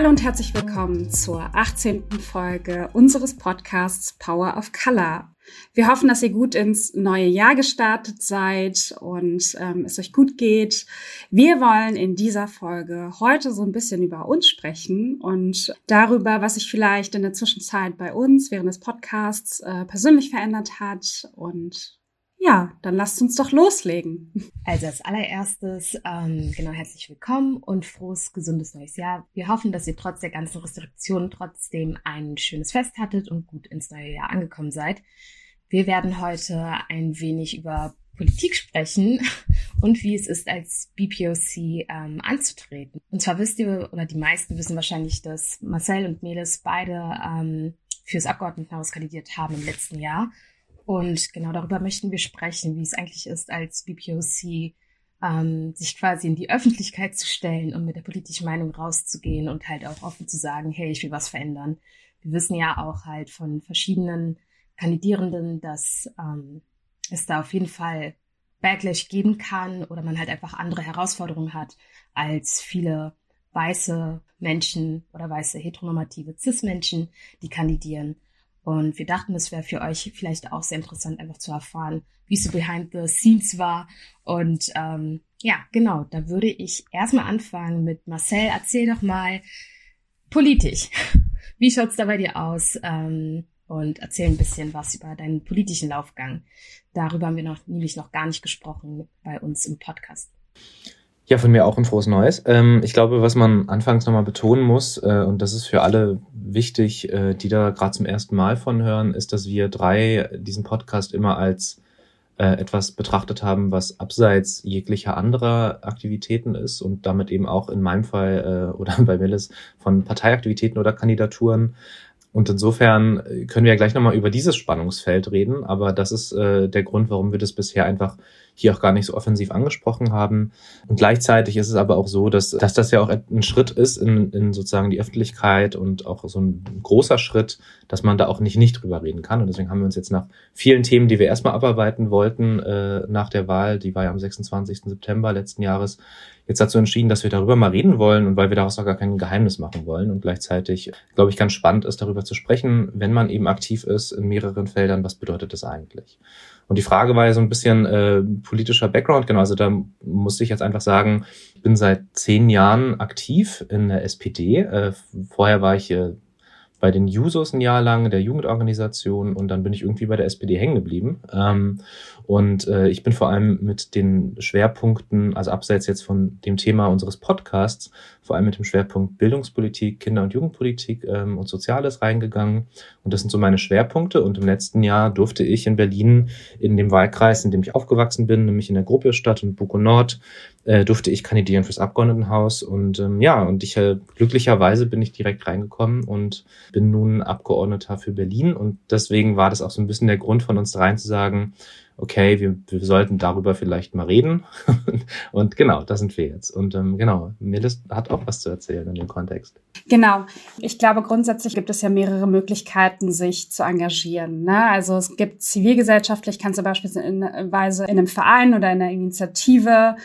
Hallo und herzlich willkommen zur 18. Folge unseres Podcasts Power of Color. Wir hoffen, dass ihr gut ins neue Jahr gestartet seid und ähm, es euch gut geht. Wir wollen in dieser Folge heute so ein bisschen über uns sprechen und darüber, was sich vielleicht in der Zwischenzeit bei uns während des Podcasts äh, persönlich verändert hat und ja, dann lasst uns doch loslegen. Also als allererstes, ähm, genau, herzlich willkommen und frohes, gesundes neues Jahr. Wir hoffen, dass ihr trotz der ganzen Restriktionen trotzdem ein schönes Fest hattet und gut ins neue Jahr angekommen seid. Wir werden heute ein wenig über Politik sprechen und wie es ist, als BPOC ähm, anzutreten. Und zwar wisst ihr, oder die meisten wissen wahrscheinlich, dass Marcel und Melis beide ähm, fürs Abgeordnetenhaus kandidiert haben im letzten Jahr. Und genau darüber möchten wir sprechen, wie es eigentlich ist, als BPOC ähm, sich quasi in die Öffentlichkeit zu stellen und mit der politischen Meinung rauszugehen und halt auch offen zu sagen, hey, ich will was verändern. Wir wissen ja auch halt von verschiedenen Kandidierenden, dass ähm, es da auf jeden Fall Backlash geben kann oder man halt einfach andere Herausforderungen hat als viele weiße Menschen oder weiße heteronormative Cis-Menschen, die kandidieren. Und wir dachten, es wäre für euch vielleicht auch sehr interessant, einfach zu erfahren, wie es so behind the scenes war. Und ähm, ja, genau, da würde ich erstmal anfangen mit Marcel. Erzähl doch mal politisch. Wie schaut's da bei dir aus? Ähm, und erzähl ein bisschen was über deinen politischen Laufgang. Darüber haben wir noch nämlich noch gar nicht gesprochen bei uns im Podcast. Ja, von mir auch ein frohes Neues. Ähm, ich glaube, was man anfangs nochmal betonen muss, äh, und das ist für alle wichtig, äh, die da gerade zum ersten Mal von hören, ist, dass wir drei diesen Podcast immer als äh, etwas betrachtet haben, was abseits jeglicher anderer Aktivitäten ist und damit eben auch in meinem Fall oder bei Millis von Parteiaktivitäten oder Kandidaturen und insofern können wir ja gleich nochmal über dieses Spannungsfeld reden, aber das ist der Grund, warum wir das bisher einfach hier auch gar nicht so offensiv angesprochen haben. Und gleichzeitig ist es aber auch so, dass, dass das ja auch ein Schritt ist in, in sozusagen die Öffentlichkeit und auch so ein großer Schritt, dass man da auch nicht nicht drüber reden kann. Und deswegen haben wir uns jetzt nach vielen Themen, die wir erstmal abarbeiten wollten, äh, nach der Wahl, die war ja am 26. September letzten Jahres, jetzt dazu entschieden, dass wir darüber mal reden wollen und weil wir daraus auch gar kein Geheimnis machen wollen und gleichzeitig, glaube ich, ganz spannend ist, darüber zu sprechen, wenn man eben aktiv ist in mehreren Feldern, was bedeutet das eigentlich? Und die Frage war ja so ein bisschen äh, politischer Background, genau, also da musste ich jetzt einfach sagen, ich bin seit zehn Jahren aktiv in der SPD. Äh, vorher war ich äh, bei den Jusos ein Jahr lang, der Jugendorganisation und dann bin ich irgendwie bei der SPD hängen geblieben. Ähm, und äh, ich bin vor allem mit den Schwerpunkten, also abseits jetzt von dem Thema unseres Podcasts, vor allem mit dem Schwerpunkt Bildungspolitik, Kinder- und Jugendpolitik ähm, und Soziales reingegangen. Und das sind so meine Schwerpunkte. Und im letzten Jahr durfte ich in Berlin in dem Wahlkreis, in dem ich aufgewachsen bin, nämlich in der Gruppe Stadt und Buko Nord, äh, durfte ich kandidieren fürs Abgeordnetenhaus. Und ähm, ja, und ich äh, glücklicherweise bin ich direkt reingekommen und bin nun Abgeordneter für Berlin. Und deswegen war das auch so ein bisschen der Grund von uns dreien zu sagen, okay, wir, wir sollten darüber vielleicht mal reden. und genau, da sind wir jetzt. Und ähm, genau, Melis hat auch was zu erzählen in dem Kontext. Genau. Ich glaube, grundsätzlich gibt es ja mehrere Möglichkeiten, sich zu engagieren. Ne? Also es gibt zivilgesellschaftlich, kannst du beispielsweise in einem Verein oder in einer Initiative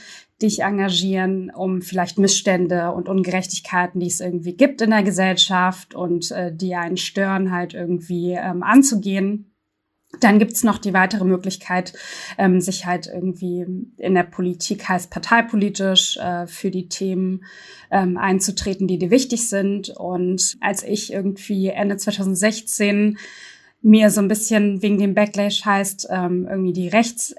dich engagieren, um vielleicht Missstände und Ungerechtigkeiten, die es irgendwie gibt in der Gesellschaft und äh, die einen stören, halt irgendwie ähm, anzugehen. Dann gibt's noch die weitere Möglichkeit, ähm, sich halt irgendwie in der Politik heißt parteipolitisch äh, für die Themen ähm, einzutreten, die dir wichtig sind. Und als ich irgendwie Ende 2016 mir so ein bisschen wegen dem Backlash heißt, ähm, irgendwie die Rechts,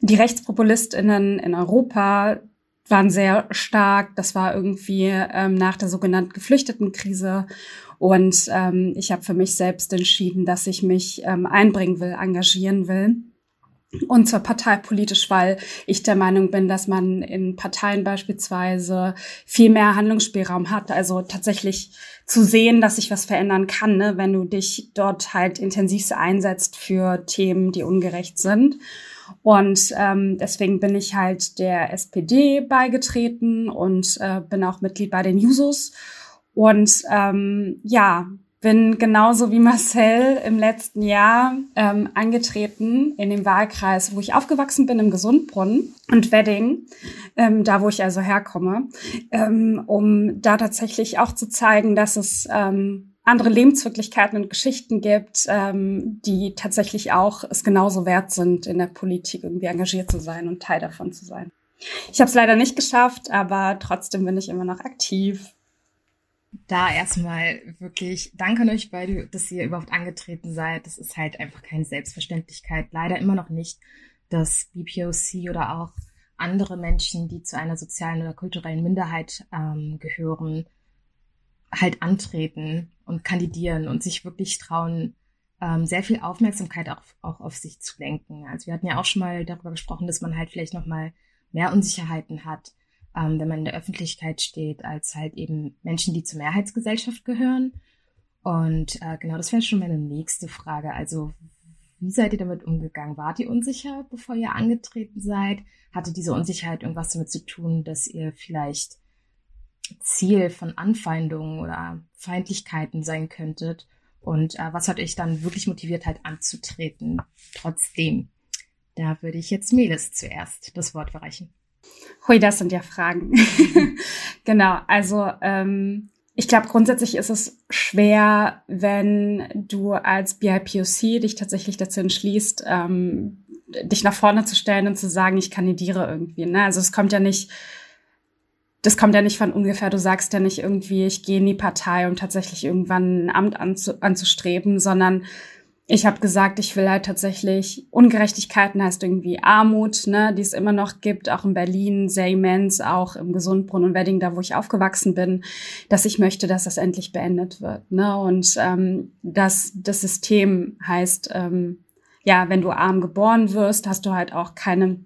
die RechtspopulistInnen in Europa waren sehr stark. Das war irgendwie ähm, nach der sogenannten Geflüchtetenkrise. Und ähm, ich habe für mich selbst entschieden, dass ich mich ähm, einbringen will, engagieren will. Und zwar parteipolitisch, weil ich der Meinung bin, dass man in Parteien beispielsweise viel mehr Handlungsspielraum hat. Also tatsächlich zu sehen, dass sich was verändern kann, ne? wenn du dich dort halt intensivst einsetzt für Themen, die ungerecht sind. Und ähm, deswegen bin ich halt der SPD beigetreten und äh, bin auch Mitglied bei den Jusos und ähm, ja, bin genauso wie Marcel im letzten Jahr ähm, angetreten in dem Wahlkreis, wo ich aufgewachsen bin, im Gesundbrunnen und Wedding, ähm, da wo ich also herkomme, ähm, um da tatsächlich auch zu zeigen, dass es ähm, andere Lebenswirklichkeiten und Geschichten gibt, ähm, die tatsächlich auch es genauso wert sind, in der Politik irgendwie engagiert zu sein und Teil davon zu sein. Ich habe es leider nicht geschafft, aber trotzdem bin ich immer noch aktiv da erstmal wirklich danke an euch beide, dass ihr überhaupt angetreten seid. Das ist halt einfach keine Selbstverständlichkeit. Leider immer noch nicht, dass BPOC oder auch andere Menschen, die zu einer sozialen oder kulturellen Minderheit ähm, gehören, halt antreten und kandidieren und sich wirklich trauen, ähm, sehr viel Aufmerksamkeit auch, auch auf sich zu lenken. Also wir hatten ja auch schon mal darüber gesprochen, dass man halt vielleicht noch mal mehr Unsicherheiten hat, ähm, wenn man in der Öffentlichkeit steht, als halt eben Menschen, die zur Mehrheitsgesellschaft gehören. Und äh, genau, das wäre schon meine nächste Frage. Also, wie seid ihr damit umgegangen? Wart ihr unsicher, bevor ihr angetreten seid? Hatte diese Unsicherheit irgendwas damit zu tun, dass ihr vielleicht Ziel von Anfeindungen oder Feindlichkeiten sein könntet? Und äh, was hat euch dann wirklich motiviert, halt anzutreten, trotzdem? Da würde ich jetzt Meles zuerst das Wort verreichen. Hui, das sind ja Fragen. genau, also ähm, ich glaube, grundsätzlich ist es schwer, wenn du als BIPOC dich tatsächlich dazu entschließt, ähm, dich nach vorne zu stellen und zu sagen, ich kandidiere irgendwie. Ne? Also es kommt ja nicht, das kommt ja nicht von ungefähr. Du sagst ja nicht irgendwie, ich gehe in die Partei, um tatsächlich irgendwann ein Amt anzu, anzustreben, sondern ich habe gesagt, ich will halt tatsächlich Ungerechtigkeiten heißt irgendwie Armut, ne, die es immer noch gibt, auch in Berlin, sehr immens, auch im Gesundbrunnen und Wedding, da wo ich aufgewachsen bin, dass ich möchte, dass das endlich beendet wird, ne, und ähm, dass das System heißt, ähm, ja, wenn du arm geboren wirst, hast du halt auch keine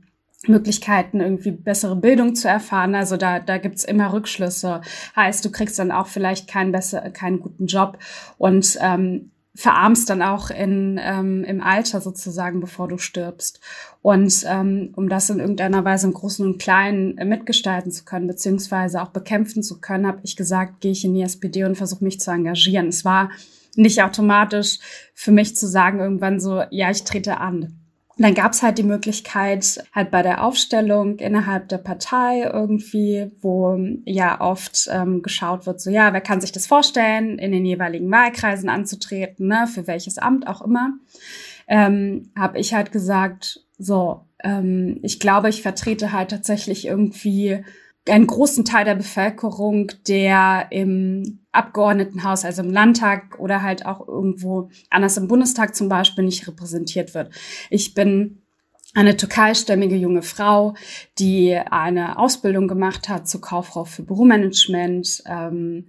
Möglichkeiten, irgendwie bessere Bildung zu erfahren. Also da, da gibt's immer Rückschlüsse. Heißt, du kriegst dann auch vielleicht keinen, besser, keinen guten Job. Und ähm, verarmst dann auch in, ähm, im Alter sozusagen, bevor du stirbst. Und ähm, um das in irgendeiner Weise im Großen und Kleinen äh, mitgestalten zu können, beziehungsweise auch bekämpfen zu können, habe ich gesagt, gehe ich in die SPD und versuche mich zu engagieren. Es war nicht automatisch für mich zu sagen, irgendwann so, ja, ich trete an dann gab es halt die Möglichkeit, halt bei der Aufstellung innerhalb der Partei irgendwie, wo ja oft ähm, geschaut wird, so ja, wer kann sich das vorstellen, in den jeweiligen Wahlkreisen anzutreten, ne, für welches Amt auch immer, ähm, habe ich halt gesagt, so, ähm, ich glaube, ich vertrete halt tatsächlich irgendwie einen großen Teil der Bevölkerung, der im Abgeordnetenhaus, also im Landtag oder halt auch irgendwo anders im Bundestag zum Beispiel nicht repräsentiert wird. Ich bin eine türkeistämmige junge Frau, die eine Ausbildung gemacht hat zur Kauffrau für Büromanagement, ähm,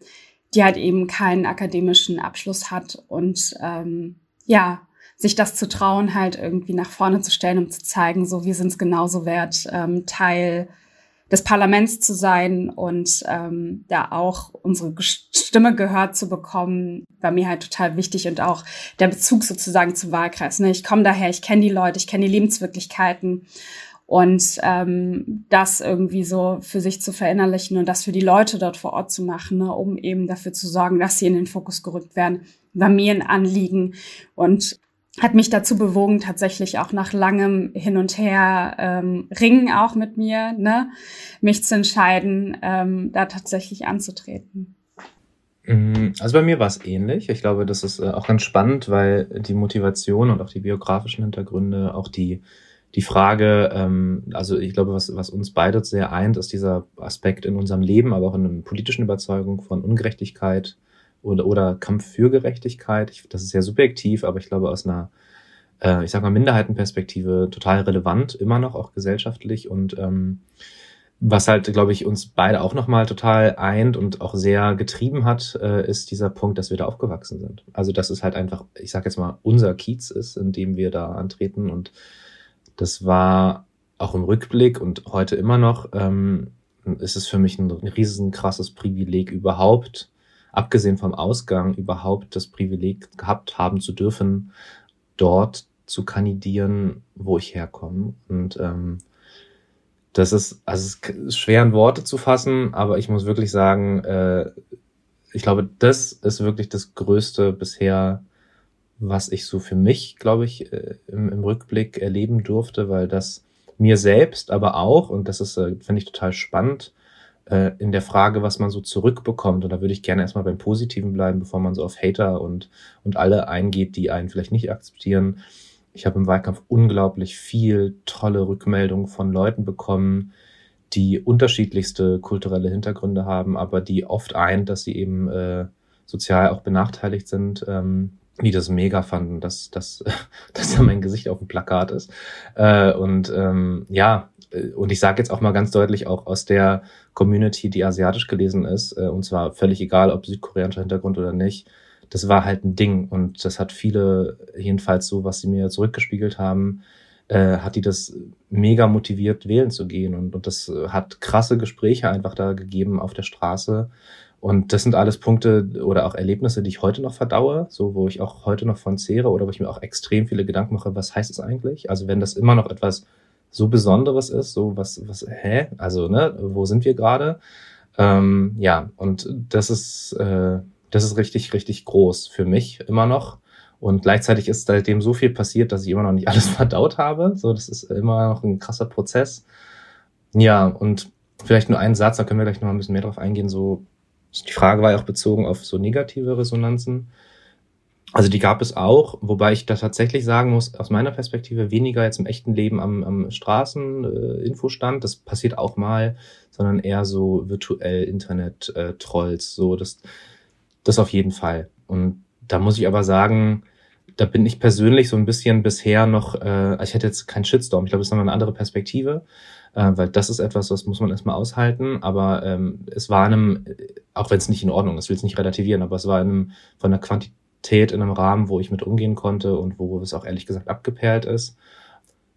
die halt eben keinen akademischen Abschluss hat und ähm, ja, sich das zu trauen, halt irgendwie nach vorne zu stellen, um zu zeigen, so wir sind es genauso wert, ähm, Teil des Parlaments zu sein und ähm, da auch unsere Stimme gehört zu bekommen, war mir halt total wichtig und auch der Bezug sozusagen zum Wahlkreis. Ne? Ich komme daher, ich kenne die Leute, ich kenne die Lebenswirklichkeiten und ähm, das irgendwie so für sich zu verinnerlichen und das für die Leute dort vor Ort zu machen, ne? um eben dafür zu sorgen, dass sie in den Fokus gerückt werden, war mir ein Anliegen und hat mich dazu bewogen, tatsächlich auch nach langem Hin und Her ähm, Ringen auch mit mir, ne, mich zu entscheiden, ähm, da tatsächlich anzutreten. Mm, also bei mir war es ähnlich. Ich glaube, das ist äh, auch ganz spannend, weil die Motivation und auch die biografischen Hintergründe, auch die die Frage, ähm, also ich glaube, was, was uns beide sehr eint, ist dieser Aspekt in unserem Leben, aber auch in einer politischen Überzeugung von Ungerechtigkeit, oder, oder Kampf für Gerechtigkeit. Ich, das ist sehr subjektiv, aber ich glaube aus einer, äh, ich sag mal, Minderheitenperspektive total relevant, immer noch, auch gesellschaftlich. Und ähm, was halt, glaube ich, uns beide auch nochmal total eint und auch sehr getrieben hat, äh, ist dieser Punkt, dass wir da aufgewachsen sind. Also dass es halt einfach, ich sag jetzt mal, unser Kiez ist, in dem wir da antreten. Und das war auch im Rückblick und heute immer noch, ähm, ist es für mich ein riesen krasses Privileg überhaupt, abgesehen vom Ausgang überhaupt das Privileg gehabt haben zu dürfen, dort zu kandidieren, wo ich herkomme. Und ähm, das ist, also es ist schwer in Worte zu fassen, aber ich muss wirklich sagen, äh, ich glaube, das ist wirklich das Größte bisher, was ich so für mich, glaube ich, äh, im, im Rückblick erleben durfte, weil das mir selbst, aber auch, und das ist, äh, finde ich total spannend, äh, in der Frage, was man so zurückbekommt. Und da würde ich gerne erstmal beim Positiven bleiben, bevor man so auf Hater und, und alle eingeht, die einen vielleicht nicht akzeptieren. Ich habe im Wahlkampf unglaublich viel tolle Rückmeldungen von Leuten bekommen, die unterschiedlichste kulturelle Hintergründe haben, aber die oft eint, dass sie eben äh, sozial auch benachteiligt sind, ähm, die das mega fanden, dass, dass, dass da mein Gesicht auf dem Plakat ist. Äh, und ähm, ja, äh, und ich sage jetzt auch mal ganz deutlich, auch aus der Community, die asiatisch gelesen ist, äh, und zwar völlig egal, ob südkoreanischer Hintergrund oder nicht, das war halt ein Ding. Und das hat viele, jedenfalls so, was sie mir zurückgespiegelt haben, äh, hat die das mega motiviert, wählen zu gehen. Und, und das hat krasse Gespräche einfach da gegeben auf der Straße. Und das sind alles Punkte oder auch Erlebnisse, die ich heute noch verdaue, so wo ich auch heute noch von zehre oder wo ich mir auch extrem viele Gedanken mache, was heißt es eigentlich? Also wenn das immer noch etwas so Besonderes ist, so was, was, hä? Also, ne, wo sind wir gerade? Ähm, ja, und das ist, äh, das ist richtig, richtig groß für mich immer noch. Und gleichzeitig ist seitdem so viel passiert, dass ich immer noch nicht alles verdaut habe. So, das ist immer noch ein krasser Prozess. Ja, und vielleicht nur einen Satz, da können wir gleich noch ein bisschen mehr drauf eingehen. So, die Frage war ja auch bezogen auf so negative Resonanzen. Also die gab es auch, wobei ich da tatsächlich sagen muss, aus meiner Perspektive weniger jetzt im echten Leben am, am Straßeninfostand, äh, das passiert auch mal, sondern eher so virtuell Internet-Trolls, äh, so das, das auf jeden Fall. Und da muss ich aber sagen, da bin ich persönlich so ein bisschen bisher noch, äh, ich hätte jetzt keinen Shitstorm, ich glaube, das ist nochmal eine andere Perspektive, äh, weil das ist etwas, das muss man erstmal aushalten, aber ähm, es war einem, auch wenn es nicht in Ordnung ist, will es nicht relativieren, aber es war einem von der Quantität in einem Rahmen, wo ich mit umgehen konnte und wo es auch ehrlich gesagt abgeperlt ist.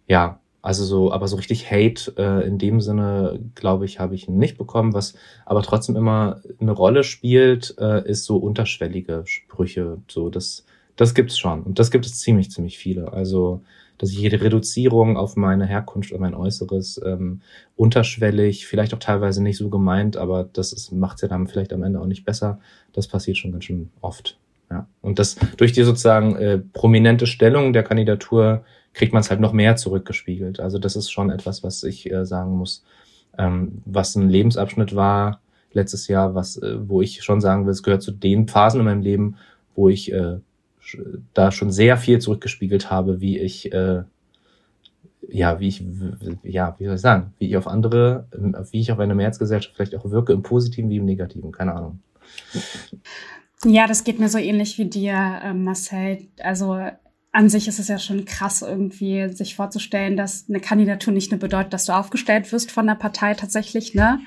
Ja, also so, aber so richtig Hate äh, in dem Sinne, glaube ich, habe ich nicht bekommen. Was aber trotzdem immer eine Rolle spielt, äh, ist so unterschwellige Sprüche. So, das, das gibt's schon. Und das gibt es ziemlich, ziemlich viele. Also, dass ich jede Reduzierung auf meine Herkunft oder mein Äußeres ähm, unterschwellig, vielleicht auch teilweise nicht so gemeint, aber das macht es ja dann vielleicht am Ende auch nicht besser. Das passiert schon ganz schön oft. Ja. Und das durch die sozusagen äh, prominente Stellung der Kandidatur kriegt man es halt noch mehr zurückgespiegelt. Also das ist schon etwas, was ich äh, sagen muss, ähm, was ein Lebensabschnitt war letztes Jahr, was, äh, wo ich schon sagen will, es gehört zu den Phasen in meinem Leben, wo ich äh, da schon sehr viel zurückgespiegelt habe, wie ich äh, ja, wie ich, ja, wie soll ich sagen, wie ich auf andere, wie ich auf eine Mehrheitsgesellschaft vielleicht auch wirke, im Positiven wie im Negativen, keine Ahnung. Ja, das geht mir so ähnlich wie dir, äh, Marcel. Also an sich ist es ja schon krass, irgendwie sich vorzustellen, dass eine Kandidatur nicht nur bedeutet, dass du aufgestellt wirst von der Partei tatsächlich, ne,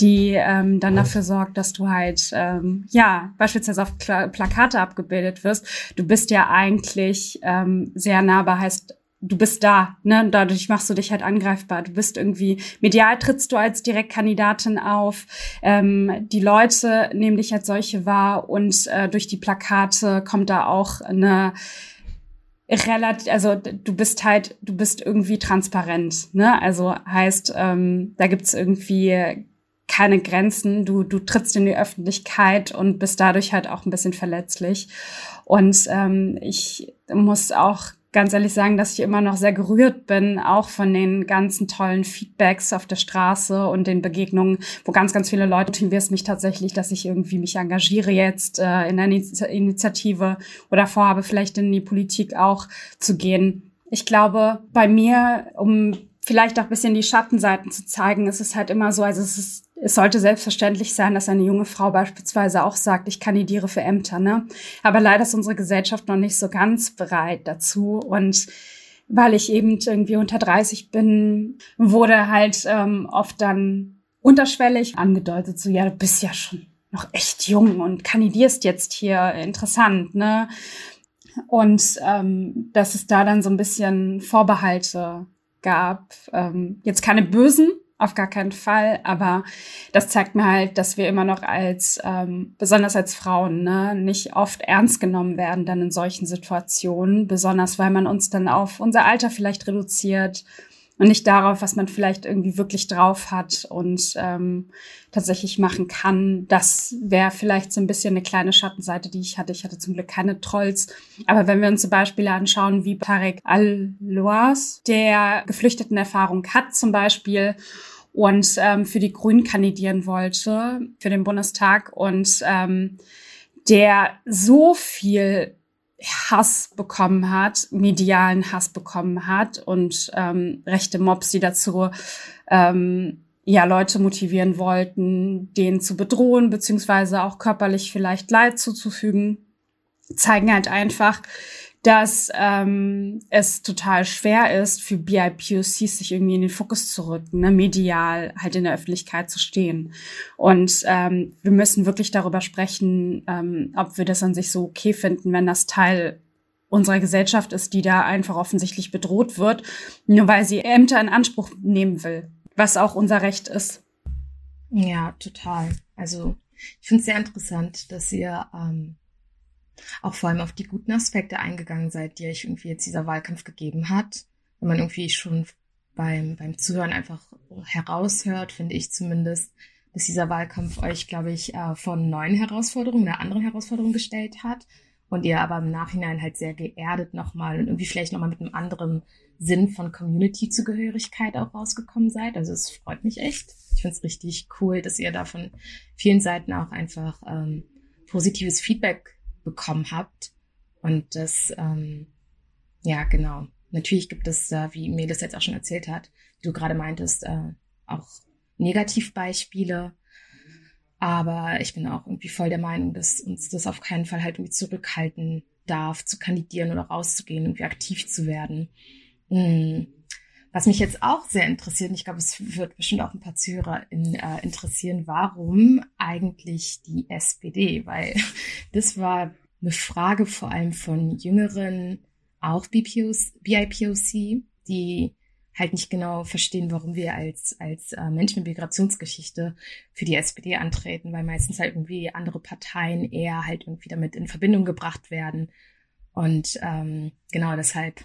die ähm, dann dafür sorgt, dass du halt ähm, ja beispielsweise auf Pla Plakate abgebildet wirst. Du bist ja eigentlich ähm, sehr nahbar, heißt du bist da, ne? Dadurch machst du dich halt angreifbar. Du bist irgendwie medial trittst du als Direktkandidatin auf. Ähm, die Leute nehmen dich als solche wahr und äh, durch die Plakate kommt da auch eine relativ, also du bist halt, du bist irgendwie transparent, ne? Also heißt, ähm, da gibt's irgendwie keine Grenzen. Du, du trittst in die Öffentlichkeit und bist dadurch halt auch ein bisschen verletzlich. Und ähm, ich muss auch ganz ehrlich sagen, dass ich immer noch sehr gerührt bin, auch von den ganzen tollen Feedbacks auf der Straße und den Begegnungen, wo ganz, ganz viele Leute motiviert mich tatsächlich, dass ich irgendwie mich engagiere jetzt äh, in einer Initiative oder vorhabe, vielleicht in die Politik auch zu gehen. Ich glaube, bei mir, um vielleicht auch bisschen die Schattenseiten zu zeigen, ist es halt immer so, also es ist es sollte selbstverständlich sein, dass eine junge Frau beispielsweise auch sagt, ich kandidiere für Ämter, ne? Aber leider ist unsere Gesellschaft noch nicht so ganz bereit dazu und weil ich eben irgendwie unter 30 bin, wurde halt ähm, oft dann unterschwellig angedeutet, so ja, du bist ja schon noch echt jung und kandidierst jetzt hier interessant, ne? Und ähm, dass es da dann so ein bisschen Vorbehalte gab. Ähm, jetzt keine bösen, auf gar keinen Fall. Aber das zeigt mir halt, dass wir immer noch als, ähm, besonders als Frauen, ne, nicht oft ernst genommen werden dann in solchen Situationen. Besonders weil man uns dann auf unser Alter vielleicht reduziert und nicht darauf, was man vielleicht irgendwie wirklich drauf hat und ähm, tatsächlich machen kann. Das wäre vielleicht so ein bisschen eine kleine Schattenseite, die ich hatte. Ich hatte zum Glück keine Trolls. Aber wenn wir uns zum Beispiel anschauen, wie Tarek Al-Loas, der Geflüchtetenerfahrung hat zum Beispiel und ähm, für die Grünen kandidieren wollte, für den Bundestag. Und ähm, der so viel Hass bekommen hat, medialen Hass bekommen hat und ähm, rechte Mobs, die dazu ähm, ja Leute motivieren wollten, denen zu bedrohen, beziehungsweise auch körperlich vielleicht Leid zuzufügen, zeigen halt einfach, dass ähm, es total schwer ist, für BIPOCs sich irgendwie in den Fokus zu rücken, ne, medial halt in der Öffentlichkeit zu stehen. Und ähm, wir müssen wirklich darüber sprechen, ähm, ob wir das an sich so okay finden, wenn das Teil unserer Gesellschaft ist, die da einfach offensichtlich bedroht wird, nur weil sie Ämter in Anspruch nehmen will, was auch unser Recht ist. Ja, total. Also ich finde es sehr interessant, dass ihr ähm, auch vor allem auf die guten Aspekte eingegangen seid, die euch irgendwie jetzt dieser Wahlkampf gegeben hat. Wenn man irgendwie schon beim, beim Zuhören einfach heraushört, finde ich zumindest, dass dieser Wahlkampf euch, glaube ich, äh, von neuen Herausforderungen, einer anderen Herausforderung gestellt hat und ihr aber im Nachhinein halt sehr geerdet nochmal und irgendwie vielleicht nochmal mit einem anderen Sinn von Community-Zugehörigkeit auch rausgekommen seid. Also es freut mich echt. Ich finde es richtig cool, dass ihr da von vielen Seiten auch einfach ähm, positives Feedback bekommen habt. Und das, ähm, ja, genau. Natürlich gibt es, äh, wie Melis jetzt auch schon erzählt hat, wie du gerade meintest, äh, auch Negativbeispiele. Aber ich bin auch irgendwie voll der Meinung, dass uns das auf keinen Fall halt irgendwie zurückhalten darf, zu kandidieren oder rauszugehen, irgendwie aktiv zu werden. Hm. Was mich jetzt auch sehr interessiert, und ich glaube, es wird bestimmt auch ein paar Zuhörer in, äh, interessieren, warum eigentlich die SPD? Weil das war eine Frage vor allem von jüngeren, auch BPOs, BIPOC, die halt nicht genau verstehen, warum wir als, als äh, Menschen mit Migrationsgeschichte für die SPD antreten, weil meistens halt irgendwie andere Parteien eher halt irgendwie damit in Verbindung gebracht werden. Und ähm, genau deshalb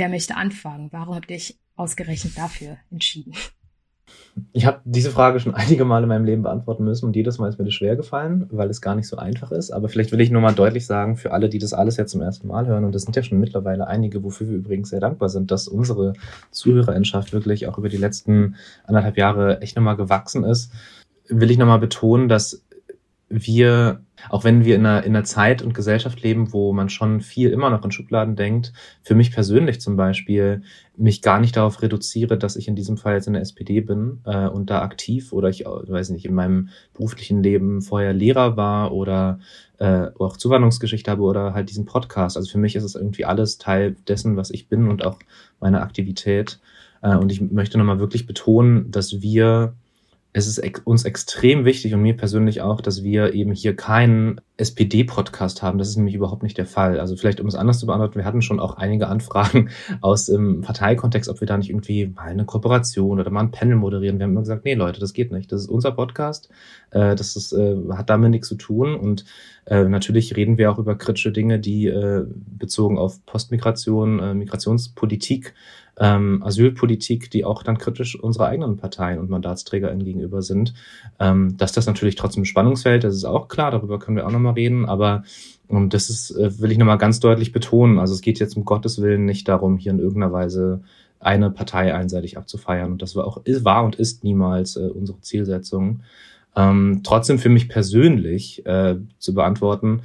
Wer möchte anfangen? Warum habt ihr euch ausgerechnet dafür entschieden? Ich habe diese Frage schon einige Male in meinem Leben beantworten müssen und jedes Mal ist mir das schwer gefallen, weil es gar nicht so einfach ist. Aber vielleicht will ich nur mal deutlich sagen, für alle, die das alles jetzt zum ersten Mal hören, und das sind ja schon mittlerweile einige, wofür wir übrigens sehr dankbar sind, dass unsere Zuhörerinschaft wirklich auch über die letzten anderthalb Jahre echt nochmal gewachsen ist, will ich nochmal betonen, dass wir, auch wenn wir in einer, in einer Zeit und Gesellschaft leben, wo man schon viel immer noch in Schubladen denkt, für mich persönlich zum Beispiel, mich gar nicht darauf reduziere, dass ich in diesem Fall jetzt in der SPD bin äh, und da aktiv oder ich weiß nicht, in meinem beruflichen Leben vorher Lehrer war oder äh, auch Zuwanderungsgeschichte habe oder halt diesen Podcast. Also für mich ist es irgendwie alles Teil dessen, was ich bin und auch meine Aktivität. Äh, und ich möchte nochmal wirklich betonen, dass wir es ist ex uns extrem wichtig und mir persönlich auch, dass wir eben hier keinen SPD-Podcast haben. Das ist nämlich überhaupt nicht der Fall. Also vielleicht, um es anders zu beantworten, wir hatten schon auch einige Anfragen aus dem Parteikontext, ob wir da nicht irgendwie mal eine Kooperation oder mal ein Panel moderieren. Wir haben immer gesagt, nee Leute, das geht nicht. Das ist unser Podcast. Äh, das ist, äh, hat damit nichts zu tun. Und äh, natürlich reden wir auch über kritische Dinge, die äh, bezogen auf Postmigration, äh, Migrationspolitik ähm, Asylpolitik, die auch dann kritisch unserer eigenen Parteien und MandatsträgerInnen gegenüber sind. Ähm, dass das natürlich trotzdem Spannungsfeld, das ist auch klar, darüber können wir auch nochmal reden, aber und ähm, das ist, äh, will ich nochmal ganz deutlich betonen. Also es geht jetzt um Gottes Willen nicht darum, hier in irgendeiner Weise eine Partei einseitig abzufeiern. Und das war auch, war und ist niemals äh, unsere Zielsetzung. Ähm, trotzdem für mich persönlich äh, zu beantworten,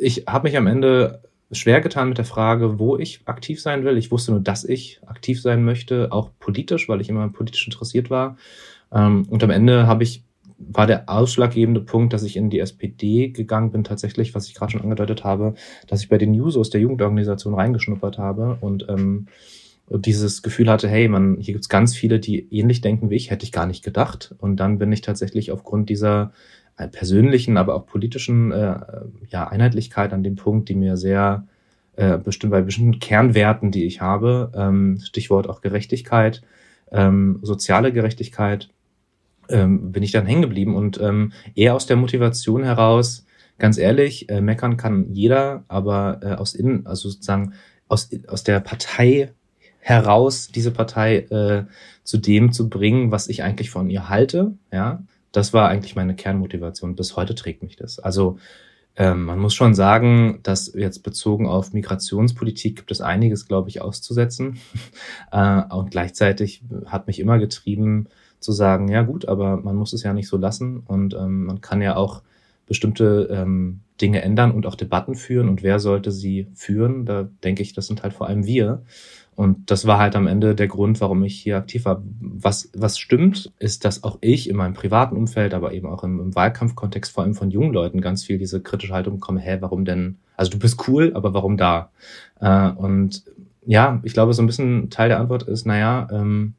ich habe mich am Ende schwer getan mit der Frage, wo ich aktiv sein will. Ich wusste nur, dass ich aktiv sein möchte, auch politisch, weil ich immer politisch interessiert war. Ähm, und am Ende habe ich war der ausschlaggebende Punkt, dass ich in die SPD gegangen bin, tatsächlich, was ich gerade schon angedeutet habe, dass ich bei den Jusos der Jugendorganisation reingeschnuppert habe und ähm, dieses Gefühl hatte, hey, man, hier gibt's ganz viele, die ähnlich denken wie ich, hätte ich gar nicht gedacht. Und dann bin ich tatsächlich aufgrund dieser persönlichen, aber auch politischen äh, ja, Einheitlichkeit an dem Punkt, die mir sehr äh, bestimmt bei bestimmten Kernwerten, die ich habe, ähm, Stichwort auch Gerechtigkeit, ähm, soziale Gerechtigkeit, ähm, bin ich dann hängen geblieben und ähm, eher aus der Motivation heraus, ganz ehrlich, äh, meckern kann jeder, aber äh, aus innen, also sozusagen aus, aus der Partei heraus diese Partei äh, zu dem zu bringen, was ich eigentlich von ihr halte. Ja, das war eigentlich meine Kernmotivation. Bis heute trägt mich das. Also ähm, man muss schon sagen, dass jetzt bezogen auf Migrationspolitik gibt es einiges, glaube ich, auszusetzen. äh, und gleichzeitig hat mich immer getrieben zu sagen, ja gut, aber man muss es ja nicht so lassen und ähm, man kann ja auch bestimmte ähm, Dinge ändern und auch Debatten führen. Und wer sollte sie führen? Da denke ich, das sind halt vor allem wir. Und das war halt am Ende der Grund, warum ich hier aktiv war. Was, was stimmt, ist, dass auch ich in meinem privaten Umfeld, aber eben auch im, im Wahlkampfkontext, vor allem von jungen Leuten, ganz viel diese kritische Haltung bekomme, hä, warum denn? Also du bist cool, aber warum da? Äh, und ja, ich glaube, so ein bisschen Teil der Antwort ist, naja, ähm,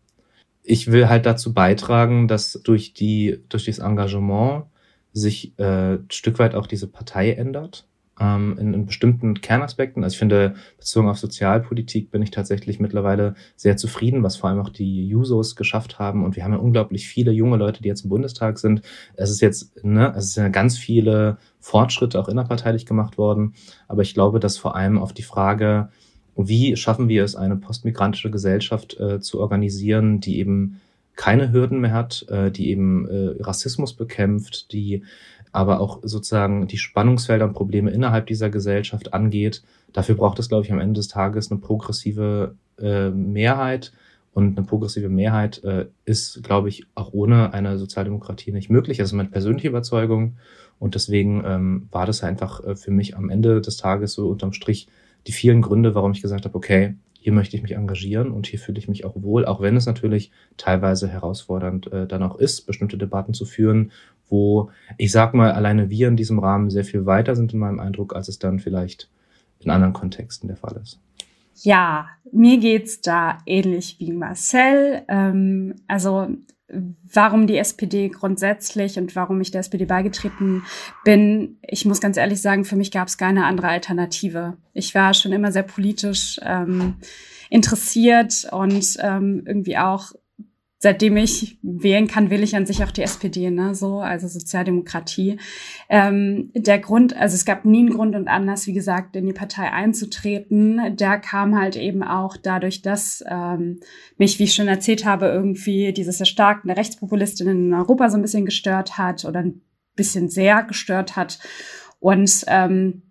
ich will halt dazu beitragen, dass durch die, durch dieses Engagement sich äh, ein Stück weit auch diese Partei ändert ähm, in, in bestimmten Kernaspekten. Also ich finde, bezogen auf Sozialpolitik bin ich tatsächlich mittlerweile sehr zufrieden, was vor allem auch die Jusos geschafft haben. Und wir haben ja unglaublich viele junge Leute, die jetzt im Bundestag sind. Es ist jetzt, ne, es sind ja ganz viele Fortschritte auch innerparteilich gemacht worden. Aber ich glaube, dass vor allem auf die Frage, wie schaffen wir es, eine postmigrantische Gesellschaft äh, zu organisieren, die eben keine Hürden mehr hat, äh, die eben äh, Rassismus bekämpft, die aber auch sozusagen die Spannungsfelder und Probleme innerhalb dieser Gesellschaft angeht. Dafür braucht es, glaube ich, am Ende des Tages eine progressive äh, Mehrheit. Und eine progressive Mehrheit äh, ist, glaube ich, auch ohne eine Sozialdemokratie nicht möglich. Das ist meine persönliche Überzeugung. Und deswegen ähm, war das einfach äh, für mich am Ende des Tages so unterm Strich die vielen Gründe, warum ich gesagt habe, okay, hier möchte ich mich engagieren und hier fühle ich mich auch wohl, auch wenn es natürlich teilweise herausfordernd äh, dann auch ist, bestimmte Debatten zu führen wo ich sag mal, alleine wir in diesem Rahmen sehr viel weiter sind in meinem Eindruck, als es dann vielleicht in anderen Kontexten der Fall ist. Ja, mir geht's da ähnlich wie Marcel. Ähm, also warum die SPD grundsätzlich und warum ich der SPD beigetreten bin. Ich muss ganz ehrlich sagen, für mich gab es keine andere Alternative. Ich war schon immer sehr politisch ähm, interessiert und ähm, irgendwie auch seitdem ich wählen kann, will ich an sich auch die SPD, ne, so, also Sozialdemokratie. Ähm, der Grund, also es gab nie einen Grund und Anlass, wie gesagt, in die Partei einzutreten. Der kam halt eben auch dadurch, dass ähm, mich, wie ich schon erzählt habe, irgendwie dieses Erstarken der Rechtspopulistinnen in Europa so ein bisschen gestört hat oder ein bisschen sehr gestört hat. Und ähm,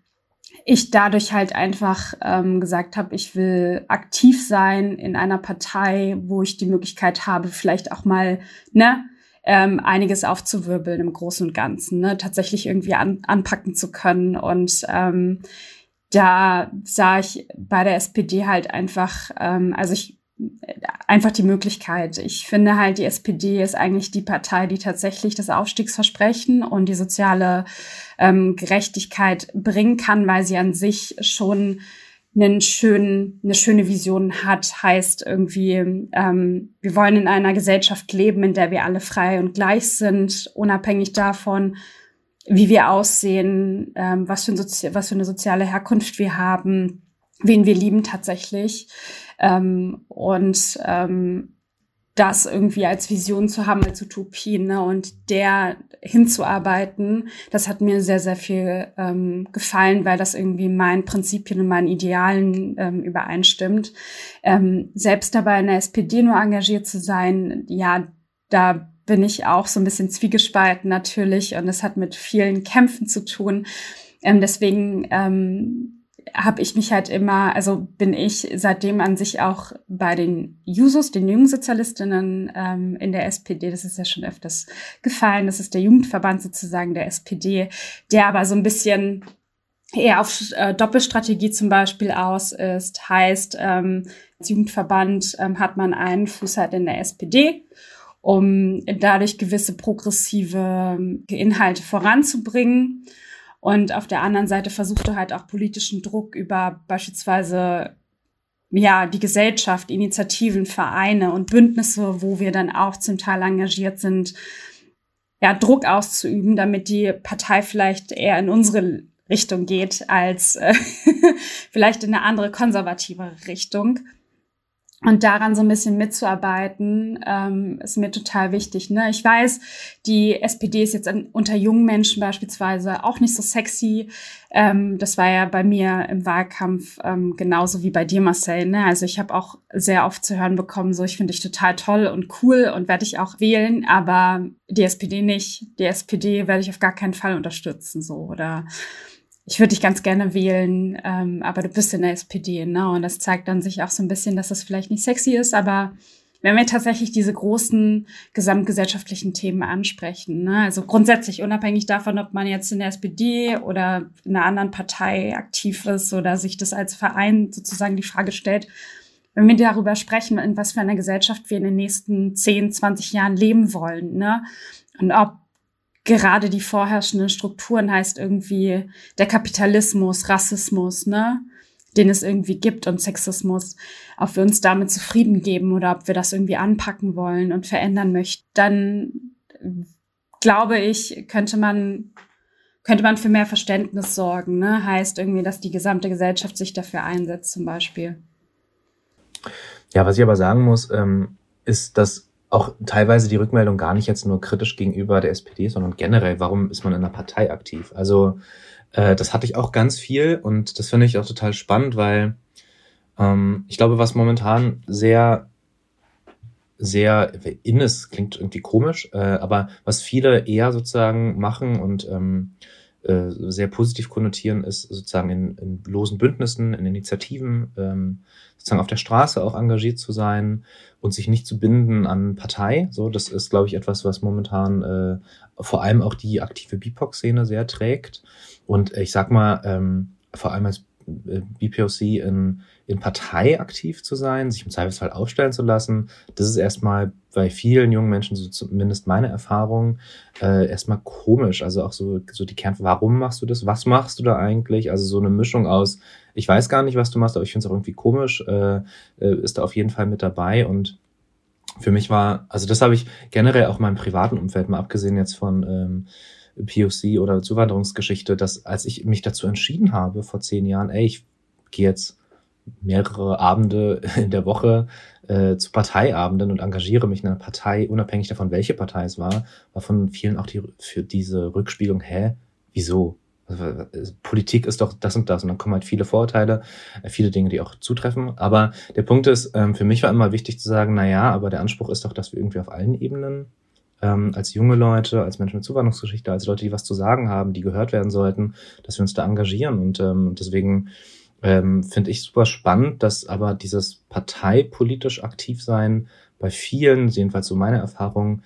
ich dadurch halt einfach ähm, gesagt habe, ich will aktiv sein in einer Partei, wo ich die Möglichkeit habe, vielleicht auch mal ne, ähm, einiges aufzuwirbeln im Großen und Ganzen, ne, tatsächlich irgendwie an, anpacken zu können. Und ähm, da sah ich bei der SPD halt einfach, ähm, also ich einfach die Möglichkeit. Ich finde halt, die SPD ist eigentlich die Partei, die tatsächlich das Aufstiegsversprechen und die soziale ähm, Gerechtigkeit bringen kann, weil sie an sich schon einen schönen, eine schöne Vision hat, heißt irgendwie, ähm, wir wollen in einer Gesellschaft leben, in der wir alle frei und gleich sind, unabhängig davon, wie wir aussehen, ähm, was, für ein was für eine soziale Herkunft wir haben, wen wir lieben tatsächlich. Ähm, und ähm, das irgendwie als Vision zu haben, als Utopie, ne, und der hinzuarbeiten, das hat mir sehr, sehr viel ähm, gefallen, weil das irgendwie meinen Prinzipien und meinen Idealen ähm, übereinstimmt. Ähm, selbst dabei in der SPD nur engagiert zu sein, ja, da bin ich auch so ein bisschen zwiegespalten natürlich und es hat mit vielen Kämpfen zu tun. Ähm, deswegen ähm, habe ich mich halt immer, also bin ich seitdem an sich auch bei den Jusos, den Jungsozialistinnen ähm, in der SPD, das ist ja schon öfters gefallen, das ist der Jugendverband sozusagen der SPD, der aber so ein bisschen eher auf äh, Doppelstrategie zum Beispiel aus ist. Heißt, ähm, als Jugendverband ähm, hat man einen Fuß halt in der SPD, um dadurch gewisse progressive ähm, Inhalte voranzubringen. Und auf der anderen Seite versucht er halt auch politischen Druck über beispielsweise ja, die Gesellschaft, Initiativen, Vereine und Bündnisse, wo wir dann auch zum Teil engagiert sind, ja, Druck auszuüben, damit die Partei vielleicht eher in unsere Richtung geht als äh, vielleicht in eine andere konservative Richtung. Und daran so ein bisschen mitzuarbeiten, ähm, ist mir total wichtig. Ne? Ich weiß, die SPD ist jetzt unter jungen Menschen beispielsweise auch nicht so sexy. Ähm, das war ja bei mir im Wahlkampf ähm, genauso wie bei dir, Marcel. Ne? Also ich habe auch sehr oft zu hören bekommen, so ich finde dich total toll und cool und werde ich auch wählen, aber die SPD nicht. Die SPD werde ich auf gar keinen Fall unterstützen. So oder ich würde dich ganz gerne wählen, ähm, aber du bist in der SPD, ne? Und das zeigt dann sich auch so ein bisschen, dass das vielleicht nicht sexy ist, aber wenn wir tatsächlich diese großen gesamtgesellschaftlichen Themen ansprechen, ne? also grundsätzlich unabhängig davon, ob man jetzt in der SPD oder in einer anderen Partei aktiv ist oder sich das als Verein sozusagen die Frage stellt, wenn wir darüber sprechen, in was für einer Gesellschaft wir in den nächsten 10, 20 Jahren leben wollen, ne? Und ob gerade die vorherrschenden Strukturen heißt irgendwie der Kapitalismus, Rassismus, ne? den es irgendwie gibt und Sexismus, ob wir uns damit zufrieden geben oder ob wir das irgendwie anpacken wollen und verändern möchten, dann glaube ich, könnte man könnte man für mehr Verständnis sorgen. Ne? Heißt irgendwie, dass die gesamte Gesellschaft sich dafür einsetzt, zum Beispiel. Ja, was ich aber sagen muss, ähm, ist, dass auch teilweise die Rückmeldung gar nicht jetzt nur kritisch gegenüber der SPD, sondern generell, warum ist man in einer Partei aktiv? Also äh, das hatte ich auch ganz viel und das finde ich auch total spannend, weil ähm, ich glaube, was momentan sehr sehr innes klingt irgendwie komisch, äh, aber was viele eher sozusagen machen und ähm, äh, sehr positiv konnotieren, ist sozusagen in, in losen Bündnissen, in Initiativen, ähm, sozusagen auf der Straße auch engagiert zu sein und sich nicht zu binden an Partei. So, das ist, glaube ich, etwas, was momentan äh, vor allem auch die aktive BIPOC-Szene sehr trägt. Und ich sag mal, ähm, vor allem als BPOC in, in Partei aktiv zu sein, sich im Zweifelsfall aufstellen zu lassen, das ist erstmal bei vielen jungen Menschen, so zumindest meine Erfahrung, äh, erstmal komisch. Also auch so, so die Kern, warum machst du das? Was machst du da eigentlich? Also so eine Mischung aus, ich weiß gar nicht, was du machst, aber ich finde es auch irgendwie komisch, äh, äh, ist da auf jeden Fall mit dabei. Und für mich war, also das habe ich generell auch in meinem privaten Umfeld, mal abgesehen jetzt von ähm, POC oder Zuwanderungsgeschichte, dass als ich mich dazu entschieden habe vor zehn Jahren, ey, ich gehe jetzt mehrere Abende in der Woche äh, zu Parteiabenden und engagiere mich in einer Partei, unabhängig davon, welche Partei es war, war von vielen auch die, für diese Rückspiegelung, hä, wieso? Also, äh, Politik ist doch das und das und dann kommen halt viele Vorurteile, äh, viele Dinge, die auch zutreffen. Aber der Punkt ist, ähm, für mich war immer wichtig zu sagen, na ja, aber der Anspruch ist doch, dass wir irgendwie auf allen Ebenen ähm, als junge Leute, als Menschen mit Zuwanderungsgeschichte, als Leute, die was zu sagen haben, die gehört werden sollten, dass wir uns da engagieren. Und ähm, deswegen ähm, finde ich super spannend, dass aber dieses parteipolitisch aktiv sein bei vielen, jedenfalls so meine Erfahrung,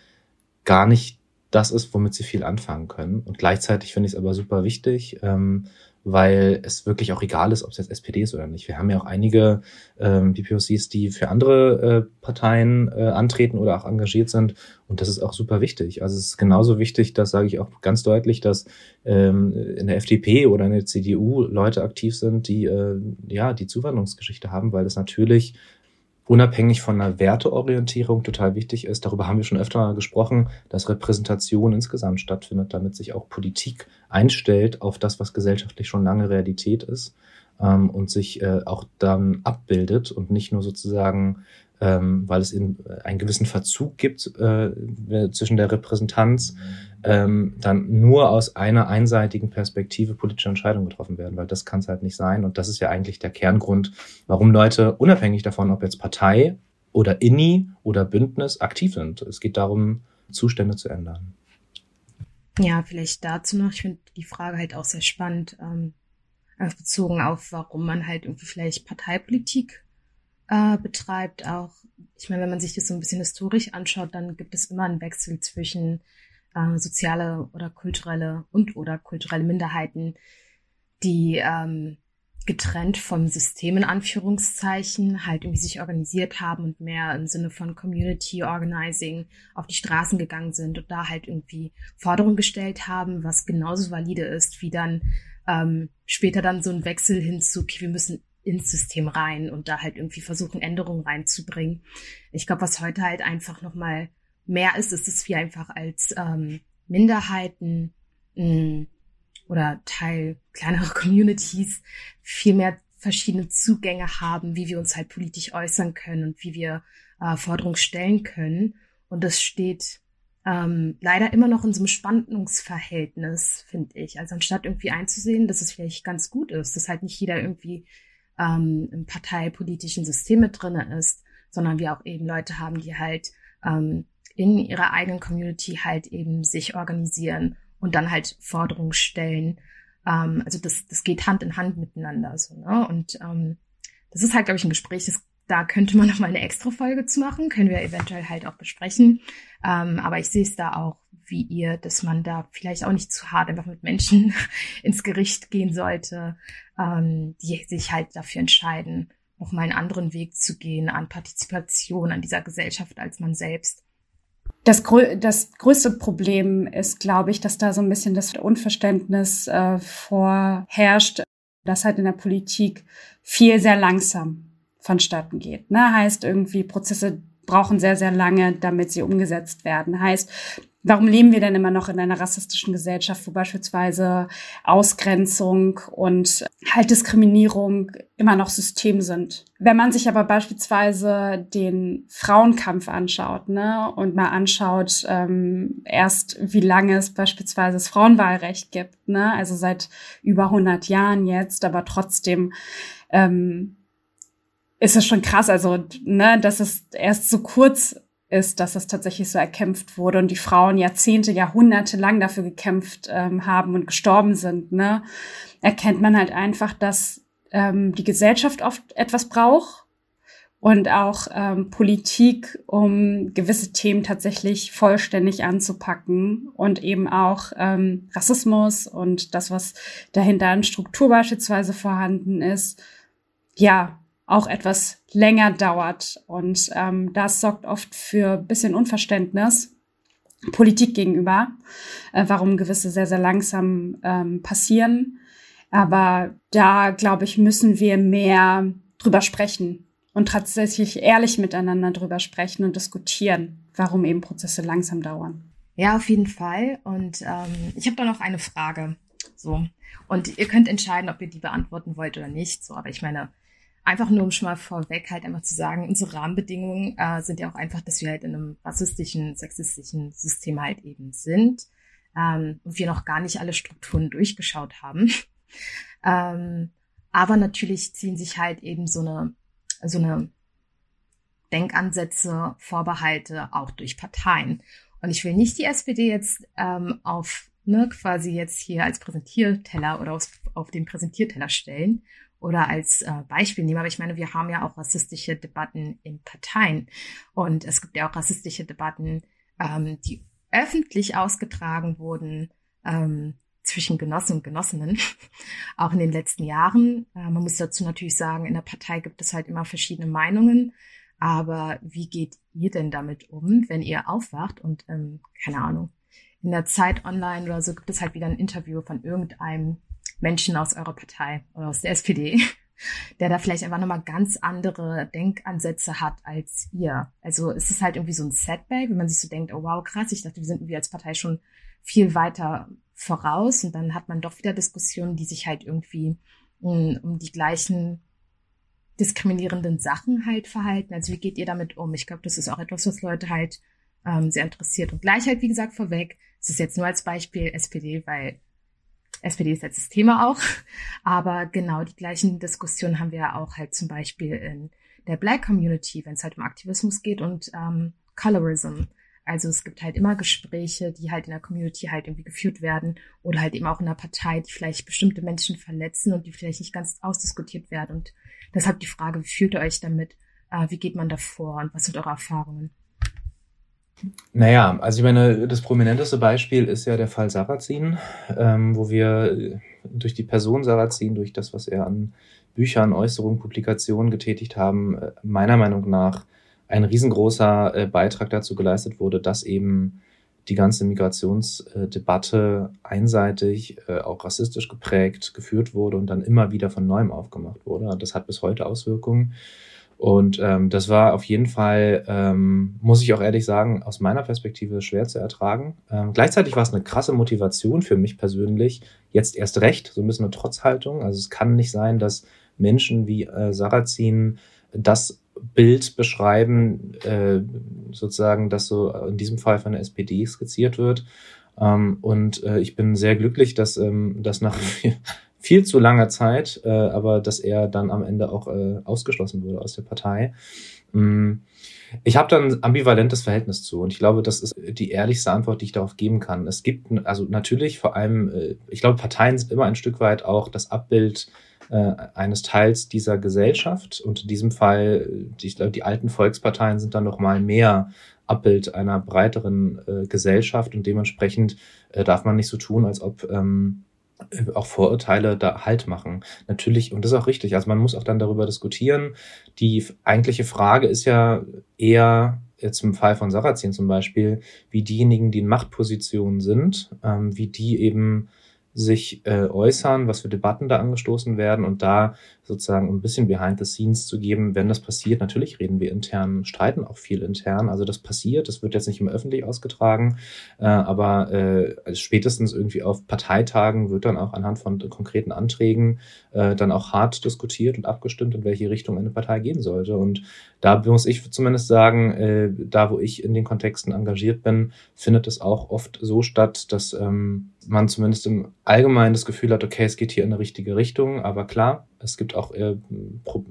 gar nicht das ist, womit sie viel anfangen können. Und gleichzeitig finde ich es aber super wichtig, ähm, weil es wirklich auch egal ist, ob es jetzt SPD ist oder nicht. Wir haben ja auch einige ähm, BPOCs, die für andere äh, Parteien äh, antreten oder auch engagiert sind. Und das ist auch super wichtig. Also es ist genauso wichtig, das sage ich auch ganz deutlich, dass ähm, in der FDP oder in der CDU Leute aktiv sind, die äh, ja die Zuwanderungsgeschichte haben, weil es natürlich unabhängig von einer Werteorientierung total wichtig ist. Darüber haben wir schon öfter gesprochen, dass Repräsentation insgesamt stattfindet, damit sich auch Politik einstellt auf das, was gesellschaftlich schon lange Realität ist ähm, und sich äh, auch dann abbildet und nicht nur sozusagen ähm, weil es in, äh, einen gewissen Verzug gibt äh, zwischen der Repräsentanz, ähm, dann nur aus einer einseitigen Perspektive politische Entscheidungen getroffen werden, weil das kann es halt nicht sein. Und das ist ja eigentlich der Kerngrund, warum Leute unabhängig davon, ob jetzt Partei oder INI oder Bündnis aktiv sind. Es geht darum, Zustände zu ändern. Ja, vielleicht dazu noch. Ich finde die Frage halt auch sehr spannend, ähm, bezogen auf, warum man halt irgendwie vielleicht Parteipolitik äh, betreibt. Auch, ich meine, wenn man sich das so ein bisschen historisch anschaut, dann gibt es immer einen Wechsel zwischen äh, soziale oder kulturelle und oder kulturelle Minderheiten, die ähm, getrennt vom System in Anführungszeichen halt irgendwie sich organisiert haben und mehr im Sinne von Community Organizing auf die Straßen gegangen sind und da halt irgendwie Forderungen gestellt haben, was genauso valide ist, wie dann ähm, später dann so ein Wechsel hin zu, okay, wir müssen ins System rein und da halt irgendwie versuchen, Änderungen reinzubringen. Ich glaube, was heute halt einfach nochmal mehr ist, ist, dass wir einfach als ähm, Minderheiten mh, mm, oder Teil kleinerer Communities viel mehr verschiedene Zugänge haben, wie wir uns halt politisch äußern können und wie wir äh, Forderungen stellen können. Und das steht ähm, leider immer noch in so einem Spannungsverhältnis, finde ich. Also anstatt irgendwie einzusehen, dass es vielleicht ganz gut ist, dass halt nicht jeder irgendwie ähm, im parteipolitischen System mit drinne ist, sondern wir auch eben Leute haben, die halt ähm, in ihrer eigenen Community halt eben sich organisieren und dann halt Forderungen stellen. Ähm, also das, das geht Hand in Hand miteinander. So, ne? Und ähm, das ist halt, glaube ich, ein Gespräch, das da könnte man noch mal eine extra Folge zu machen, können wir eventuell halt auch besprechen. Ähm, aber ich sehe es da auch wie ihr, dass man da vielleicht auch nicht zu hart einfach mit Menschen ins Gericht gehen sollte, ähm, die sich halt dafür entscheiden, noch mal einen anderen Weg zu gehen an Partizipation an dieser Gesellschaft als man selbst. Das, grö das größte Problem ist, glaube ich, dass da so ein bisschen das Unverständnis äh, vorherrscht, dass halt in der Politik viel sehr langsam vonstatten geht. Ne? Heißt irgendwie, Prozesse brauchen sehr, sehr lange, damit sie umgesetzt werden. Heißt, warum leben wir denn immer noch in einer rassistischen Gesellschaft, wo beispielsweise Ausgrenzung und halt Diskriminierung immer noch System sind? Wenn man sich aber beispielsweise den Frauenkampf anschaut, ne, und mal anschaut, ähm, erst wie lange es beispielsweise das Frauenwahlrecht gibt, ne, also seit über 100 Jahren jetzt, aber trotzdem ähm, ist es schon krass, also, ne, dass es erst so kurz ist, dass es tatsächlich so erkämpft wurde und die Frauen Jahrzehnte, Jahrhunderte lang dafür gekämpft ähm, haben und gestorben sind, ne, erkennt man halt einfach, dass ähm, die Gesellschaft oft etwas braucht und auch ähm, Politik, um gewisse Themen tatsächlich vollständig anzupacken und eben auch ähm, Rassismus und das, was dahinter an Struktur beispielsweise vorhanden ist, ja, auch etwas länger dauert. Und ähm, das sorgt oft für bisschen Unverständnis Politik gegenüber, äh, warum gewisse sehr, sehr langsam ähm, passieren. Aber da, glaube ich, müssen wir mehr drüber sprechen und tatsächlich ehrlich miteinander drüber sprechen und diskutieren, warum eben Prozesse langsam dauern. Ja, auf jeden Fall. Und ähm, ich habe da noch eine Frage. So. Und ihr könnt entscheiden, ob ihr die beantworten wollt oder nicht. So, aber ich meine, einfach nur um schon mal vorweg halt einfach zu sagen, unsere Rahmenbedingungen äh, sind ja auch einfach, dass wir halt in einem rassistischen, sexistischen System halt eben sind ähm, und wir noch gar nicht alle Strukturen durchgeschaut haben. ähm, aber natürlich ziehen sich halt eben so eine, so eine Denkansätze, Vorbehalte auch durch Parteien. Und ich will nicht die SPD jetzt ähm, auf ne, quasi jetzt hier als Präsentierteller oder auf, auf den Präsentierteller stellen oder als äh, Beispiel nehmen. Aber ich meine, wir haben ja auch rassistische Debatten in Parteien. Und es gibt ja auch rassistische Debatten, ähm, die öffentlich ausgetragen wurden ähm, zwischen Genossen und Genossinnen, auch in den letzten Jahren. Äh, man muss dazu natürlich sagen, in der Partei gibt es halt immer verschiedene Meinungen. Aber wie geht ihr denn damit um, wenn ihr aufwacht und, ähm, keine Ahnung, in der Zeit online oder so gibt es halt wieder ein Interview von irgendeinem Menschen aus eurer Partei oder aus der SPD, der da vielleicht einfach nochmal ganz andere Denkansätze hat als ihr. Also es ist halt irgendwie so ein Setback, wenn man sich so denkt, oh wow, krass, ich dachte, wir sind irgendwie als Partei schon viel weiter voraus und dann hat man doch wieder Diskussionen, die sich halt irgendwie um, um die gleichen diskriminierenden Sachen halt verhalten. Also wie geht ihr damit um? Ich glaube, das ist auch etwas, was Leute halt ähm, sehr interessiert. Und Gleichheit, wie gesagt, vorweg, es ist jetzt nur als Beispiel SPD, weil SPD ist jetzt das Thema auch. Aber genau die gleichen Diskussionen haben wir ja auch halt zum Beispiel in der Black Community, wenn es halt um Aktivismus geht und ähm, Colorism. Also es gibt halt immer Gespräche, die halt in der Community halt irgendwie geführt werden oder halt eben auch in der Partei, die vielleicht bestimmte Menschen verletzen und die vielleicht nicht ganz ausdiskutiert werden. Und deshalb die Frage, wie fühlt ihr euch damit? Äh, wie geht man da vor und was sind eure Erfahrungen? Naja, also ich meine, das prominenteste Beispiel ist ja der Fall Sarrazin, ähm, wo wir durch die Person Sarrazin, durch das, was er an Büchern, Äußerungen, Publikationen getätigt haben, äh, meiner Meinung nach ein riesengroßer äh, Beitrag dazu geleistet wurde, dass eben die ganze Migrationsdebatte einseitig, äh, auch rassistisch geprägt, geführt wurde und dann immer wieder von neuem aufgemacht wurde. Das hat bis heute Auswirkungen. Und ähm, das war auf jeden Fall, ähm, muss ich auch ehrlich sagen, aus meiner Perspektive schwer zu ertragen. Ähm, gleichzeitig war es eine krasse Motivation für mich persönlich, jetzt erst recht, so ein bisschen eine Trotzhaltung. Also es kann nicht sein, dass Menschen wie äh, Sarrazin das Bild beschreiben, äh, sozusagen, das so in diesem Fall von der SPD skizziert wird. Ähm, und äh, ich bin sehr glücklich, dass ähm, das nach viel zu langer Zeit, äh, aber dass er dann am Ende auch äh, ausgeschlossen wurde aus der Partei. Mm. Ich habe dann ein ambivalentes Verhältnis zu und ich glaube, das ist die ehrlichste Antwort, die ich darauf geben kann. Es gibt also natürlich vor allem, äh, ich glaube, Parteien sind immer ein Stück weit auch das Abbild äh, eines Teils dieser Gesellschaft und in diesem Fall, ich glaube, die alten Volksparteien sind dann noch mal mehr Abbild einer breiteren äh, Gesellschaft und dementsprechend äh, darf man nicht so tun, als ob ähm, auch Vorurteile da Halt machen. Natürlich, und das ist auch richtig, also man muss auch dann darüber diskutieren. Die eigentliche Frage ist ja eher, jetzt im Fall von Sarrazin zum Beispiel, wie diejenigen, die in Machtpositionen sind, ähm, wie die eben sich äh, äußern, was für Debatten da angestoßen werden und da sozusagen ein bisschen behind the scenes zu geben, wenn das passiert. Natürlich reden wir intern, streiten auch viel intern. Also das passiert, das wird jetzt nicht immer öffentlich ausgetragen, äh, aber äh, also spätestens irgendwie auf Parteitagen wird dann auch anhand von konkreten Anträgen äh, dann auch hart diskutiert und abgestimmt, in welche Richtung eine Partei gehen sollte. Und da muss ich zumindest sagen, äh, da wo ich in den Kontexten engagiert bin, findet es auch oft so statt, dass ähm, man zumindest im Allgemeinen das Gefühl hat, okay, es geht hier in eine richtige Richtung, aber klar, es gibt auch, äh,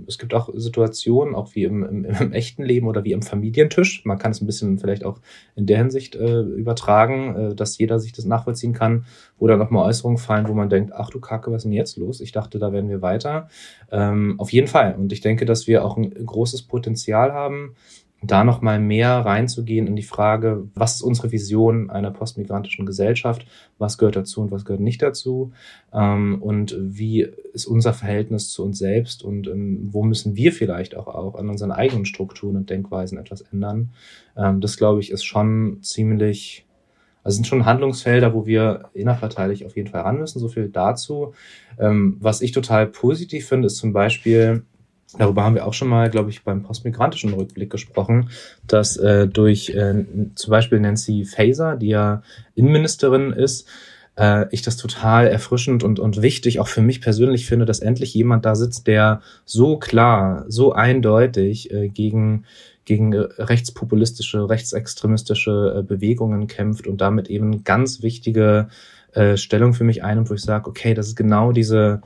es gibt auch Situationen, auch wie im, im, im, echten Leben oder wie im Familientisch. Man kann es ein bisschen vielleicht auch in der Hinsicht äh, übertragen, äh, dass jeder sich das nachvollziehen kann, wo dann nochmal Äußerungen fallen, wo man denkt, ach du Kacke, was ist denn jetzt los? Ich dachte, da werden wir weiter. Ähm, auf jeden Fall. Und ich denke, dass wir auch ein großes Potenzial haben, da nochmal mehr reinzugehen in die Frage, was ist unsere Vision einer postmigrantischen Gesellschaft, was gehört dazu und was gehört nicht dazu ähm, und wie ist unser Verhältnis zu uns selbst und ähm, wo müssen wir vielleicht auch, auch an unseren eigenen Strukturen und Denkweisen etwas ändern. Ähm, das, glaube ich, ist schon ziemlich, also sind schon Handlungsfelder, wo wir innerparteilich auf jeden Fall ran müssen. So viel dazu. Was ich total positiv finde, ist zum Beispiel, Darüber haben wir auch schon mal, glaube ich, beim postmigrantischen Rückblick gesprochen, dass äh, durch äh, zum Beispiel Nancy Faeser, die ja Innenministerin ist, äh, ich das total erfrischend und, und wichtig auch für mich persönlich finde, dass endlich jemand da sitzt, der so klar, so eindeutig äh, gegen gegen rechtspopulistische, rechtsextremistische äh, Bewegungen kämpft und damit eben ganz wichtige äh, Stellung für mich einnimmt, wo ich sage, okay, das ist genau diese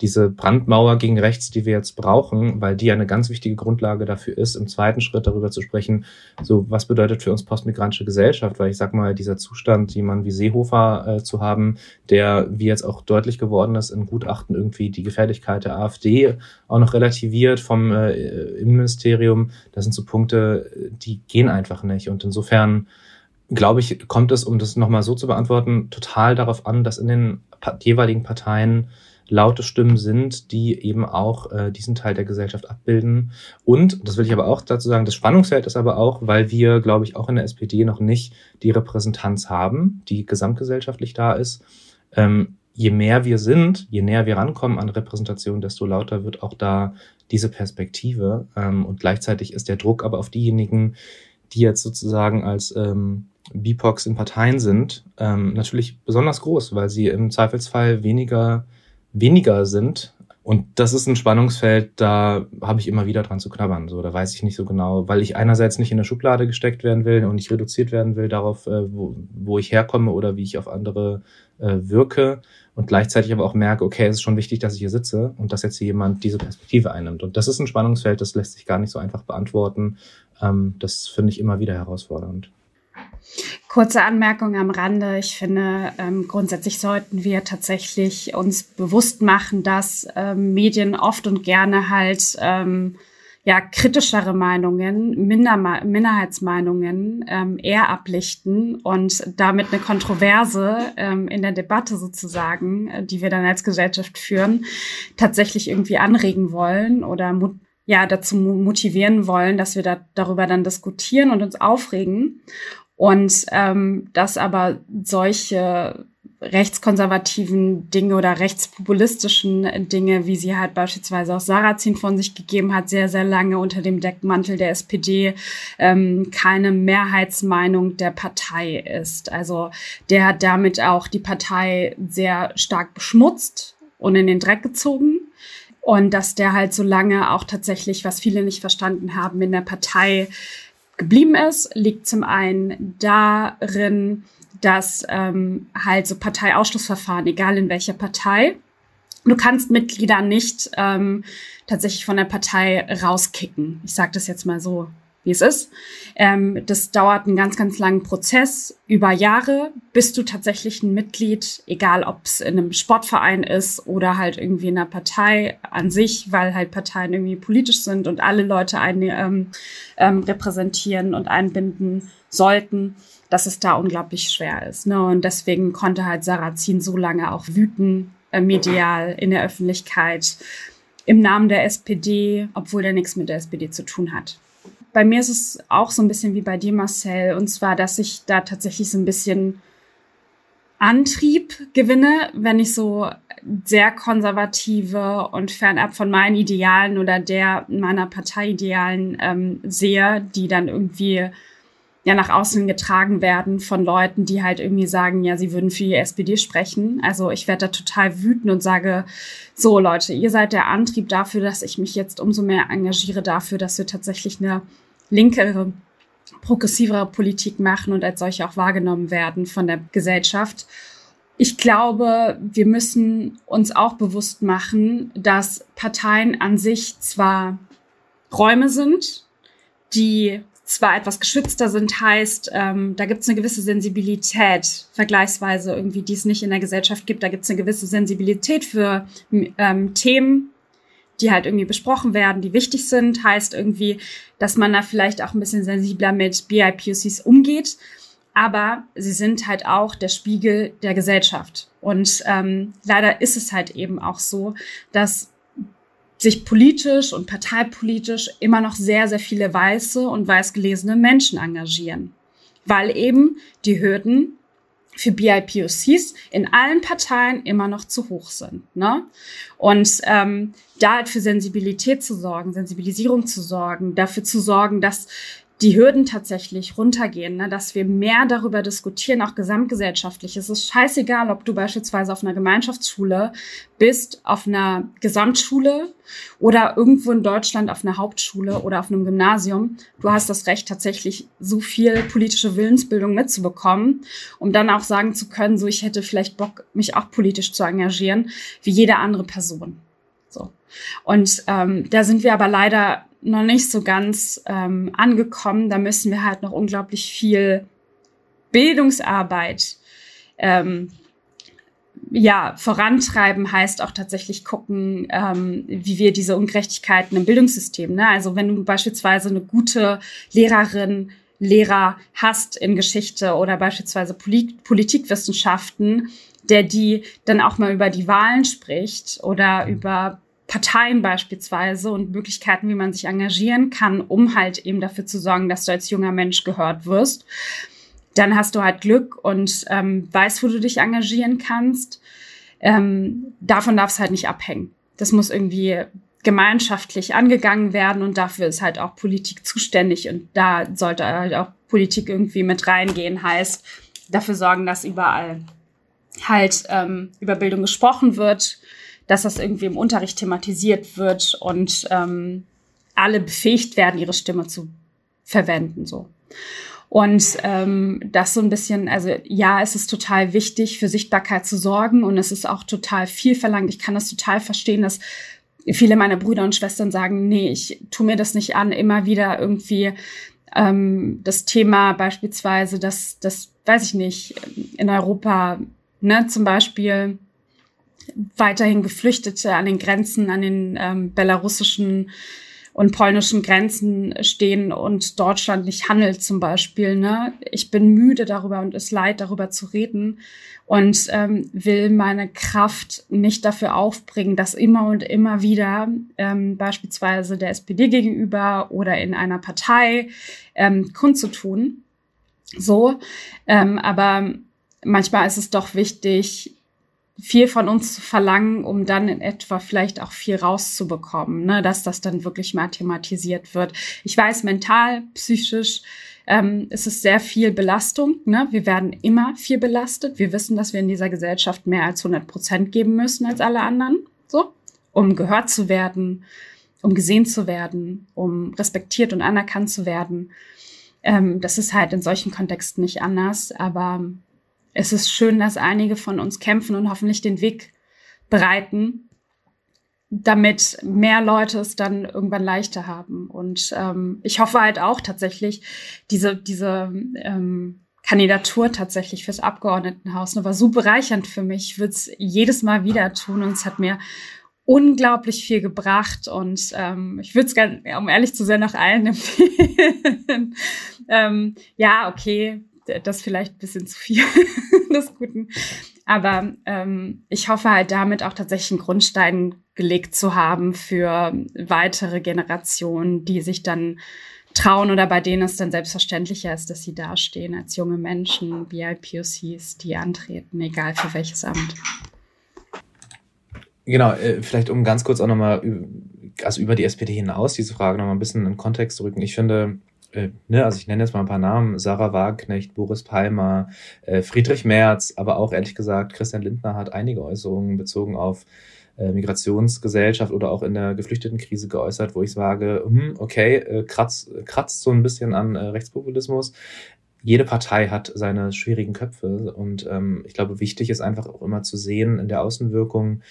diese Brandmauer gegen rechts, die wir jetzt brauchen, weil die eine ganz wichtige Grundlage dafür ist, im zweiten Schritt darüber zu sprechen, so was bedeutet für uns postmigrantische Gesellschaft, weil ich sag mal, dieser Zustand, jemand wie Seehofer äh, zu haben, der, wie jetzt auch deutlich geworden ist, in Gutachten irgendwie die Gefährlichkeit der AfD auch noch relativiert vom äh, Innenministerium, das sind so Punkte, die gehen einfach nicht. Und insofern glaube ich, kommt es, um das nochmal so zu beantworten, total darauf an, dass in den jeweiligen Parteien laute Stimmen sind, die eben auch äh, diesen Teil der Gesellschaft abbilden. Und, das will ich aber auch dazu sagen, das Spannungsfeld ist aber auch, weil wir, glaube ich, auch in der SPD noch nicht die Repräsentanz haben, die gesamtgesellschaftlich da ist. Ähm, je mehr wir sind, je näher wir rankommen an Repräsentation, desto lauter wird auch da diese Perspektive. Ähm, und gleichzeitig ist der Druck aber auf diejenigen, die jetzt sozusagen als ähm, BIPOX in Parteien sind, ähm, natürlich besonders groß, weil sie im Zweifelsfall weniger weniger sind. Und das ist ein Spannungsfeld, da habe ich immer wieder dran zu knabbern. So, da weiß ich nicht so genau, weil ich einerseits nicht in der Schublade gesteckt werden will und nicht reduziert werden will darauf, äh, wo, wo ich herkomme oder wie ich auf andere äh, wirke. Und gleichzeitig aber auch merke, okay, es ist schon wichtig, dass ich hier sitze und dass jetzt hier jemand diese Perspektive einnimmt. Und das ist ein Spannungsfeld, das lässt sich gar nicht so einfach beantworten. Ähm, das finde ich immer wieder herausfordernd. Kurze Anmerkung am Rande. Ich finde, ähm, grundsätzlich sollten wir tatsächlich uns bewusst machen, dass ähm, Medien oft und gerne halt ähm, ja kritischere Meinungen, Minder Minderheitsmeinungen ähm, eher ablichten und damit eine Kontroverse ähm, in der Debatte sozusagen, äh, die wir dann als Gesellschaft führen, tatsächlich irgendwie anregen wollen oder ja dazu motivieren wollen, dass wir da darüber dann diskutieren und uns aufregen. Und ähm, dass aber solche rechtskonservativen Dinge oder rechtspopulistischen Dinge, wie sie halt beispielsweise auch Sarrazin von sich gegeben hat, sehr, sehr lange unter dem Deckmantel der SPD ähm, keine Mehrheitsmeinung der Partei ist. Also der hat damit auch die Partei sehr stark beschmutzt und in den Dreck gezogen. Und dass der halt so lange auch tatsächlich, was viele nicht verstanden haben, in der Partei geblieben ist, liegt zum einen darin, dass ähm, halt so Parteiausschlussverfahren, egal in welcher Partei, du kannst Mitglieder nicht ähm, tatsächlich von der Partei rauskicken. Ich sage das jetzt mal so, wie es ist. Ähm, das dauert einen ganz, ganz langen Prozess über Jahre, bis du tatsächlich ein Mitglied, egal ob es in einem Sportverein ist oder halt irgendwie in einer Partei an sich, weil halt Parteien irgendwie politisch sind und alle Leute ein, ähm, ähm, repräsentieren und einbinden sollten, dass es da unglaublich schwer ist. Ne? Und deswegen konnte halt Sarrazin so lange auch wüten, äh, medial, in der Öffentlichkeit, im Namen der SPD, obwohl der nichts mit der SPD zu tun hat bei mir ist es auch so ein bisschen wie bei dir, Marcel. Und zwar, dass ich da tatsächlich so ein bisschen Antrieb gewinne, wenn ich so sehr konservative und fernab von meinen Idealen oder der meiner Parteiidealen ähm, sehe, die dann irgendwie ja nach außen getragen werden von Leuten, die halt irgendwie sagen, ja, sie würden für die SPD sprechen. Also ich werde da total wütend und sage, so Leute, ihr seid der Antrieb dafür, dass ich mich jetzt umso mehr engagiere dafür, dass wir tatsächlich eine linkere, progressivere Politik machen und als solche auch wahrgenommen werden von der Gesellschaft. Ich glaube, wir müssen uns auch bewusst machen, dass Parteien an sich zwar Räume sind, die zwar etwas geschützter sind, heißt, ähm, da gibt es eine gewisse Sensibilität, vergleichsweise irgendwie, die es nicht in der Gesellschaft gibt. Da gibt es eine gewisse Sensibilität für ähm, Themen, die halt irgendwie besprochen werden, die wichtig sind, heißt irgendwie, dass man da vielleicht auch ein bisschen sensibler mit BIPOCs umgeht. Aber sie sind halt auch der Spiegel der Gesellschaft. Und ähm, leider ist es halt eben auch so, dass sich politisch und parteipolitisch immer noch sehr, sehr viele weiße und weißgelesene Menschen engagieren. Weil eben die Hürden für BIPOCs in allen Parteien immer noch zu hoch sind. Ne? Und ähm, da halt für Sensibilität zu sorgen, Sensibilisierung zu sorgen, dafür zu sorgen, dass die Hürden tatsächlich runtergehen, ne? dass wir mehr darüber diskutieren, auch gesamtgesellschaftlich. Es ist scheißegal, ob du beispielsweise auf einer Gemeinschaftsschule bist, auf einer Gesamtschule oder irgendwo in Deutschland auf einer Hauptschule oder auf einem Gymnasium. Du hast das Recht, tatsächlich so viel politische Willensbildung mitzubekommen, um dann auch sagen zu können, so ich hätte vielleicht Bock, mich auch politisch zu engagieren, wie jede andere Person. So. Und ähm, da sind wir aber leider noch nicht so ganz ähm, angekommen. Da müssen wir halt noch unglaublich viel Bildungsarbeit ähm, ja, vorantreiben heißt auch tatsächlich gucken, ähm, wie wir diese Ungerechtigkeiten im Bildungssystem, ne? also wenn du beispielsweise eine gute Lehrerin, Lehrer hast in Geschichte oder beispielsweise Polit Politikwissenschaften, der die dann auch mal über die Wahlen spricht oder über Parteien beispielsweise und Möglichkeiten, wie man sich engagieren kann, um halt eben dafür zu sorgen, dass du als junger Mensch gehört wirst. Dann hast du halt Glück und ähm, weißt, wo du dich engagieren kannst. Ähm, davon darf es halt nicht abhängen. Das muss irgendwie gemeinschaftlich angegangen werden und dafür ist halt auch Politik zuständig und da sollte halt auch Politik irgendwie mit reingehen, heißt dafür sorgen, dass überall halt ähm, über Bildung gesprochen wird, dass das irgendwie im Unterricht thematisiert wird und ähm, alle befähigt werden, ihre Stimme zu verwenden. So. Und ähm, das so ein bisschen, also ja, es ist total wichtig, für Sichtbarkeit zu sorgen und es ist auch total viel verlangt. Ich kann das total verstehen, dass viele meiner Brüder und Schwestern sagen, nee, ich tu mir das nicht an, immer wieder irgendwie ähm, das Thema beispielsweise, dass das, weiß ich nicht, in Europa, ne, zum Beispiel weiterhin Geflüchtete an den Grenzen, an den ähm, belarussischen und polnischen Grenzen stehen und Deutschland nicht handelt zum Beispiel. Ne? Ich bin müde darüber und es leid, darüber zu reden und ähm, will meine Kraft nicht dafür aufbringen, das immer und immer wieder ähm, beispielsweise der SPD gegenüber oder in einer Partei ähm, kundzutun. So, ähm, aber manchmal ist es doch wichtig, viel von uns zu verlangen, um dann in etwa vielleicht auch viel rauszubekommen, ne? dass das dann wirklich mal thematisiert wird. Ich weiß, mental, psychisch ähm, ist es sehr viel Belastung. Ne? Wir werden immer viel belastet. Wir wissen, dass wir in dieser Gesellschaft mehr als 100 Prozent geben müssen als alle anderen. So. um gehört zu werden, um gesehen zu werden, um respektiert und anerkannt zu werden. Ähm, das ist halt in solchen Kontexten nicht anders, aber es ist schön, dass einige von uns kämpfen und hoffentlich den Weg bereiten, damit mehr Leute es dann irgendwann leichter haben. Und ähm, ich hoffe halt auch tatsächlich, diese, diese ähm, Kandidatur tatsächlich fürs Abgeordnetenhaus ne, war so bereichernd für mich. Ich würde es jedes Mal wieder tun und es hat mir unglaublich viel gebracht und ähm, ich würde es, um ehrlich zu sein, nach allen empfehlen. ähm, ja, okay, das vielleicht ein bisschen zu viel des Guten. Aber ähm, ich hoffe halt damit auch tatsächlich einen Grundstein gelegt zu haben für weitere Generationen, die sich dann trauen oder bei denen es dann selbstverständlicher ist, dass sie dastehen als junge Menschen, BIPOCs, die antreten, egal für welches Amt. Genau, äh, vielleicht um ganz kurz auch nochmal also über die SPD hinaus diese Frage nochmal ein bisschen in Kontext zu rücken. Ich finde, äh, ne, also ich nenne jetzt mal ein paar Namen, Sarah Wagenknecht, Boris Palmer, äh, Friedrich Merz, aber auch ehrlich gesagt, Christian Lindner hat einige Äußerungen bezogen auf äh, Migrationsgesellschaft oder auch in der Geflüchtetenkrise geäußert, wo ich sage, hm, okay, äh, kratzt, kratzt so ein bisschen an äh, Rechtspopulismus. Jede Partei hat seine schwierigen Köpfe und ähm, ich glaube, wichtig ist einfach auch immer zu sehen in der Außenwirkung,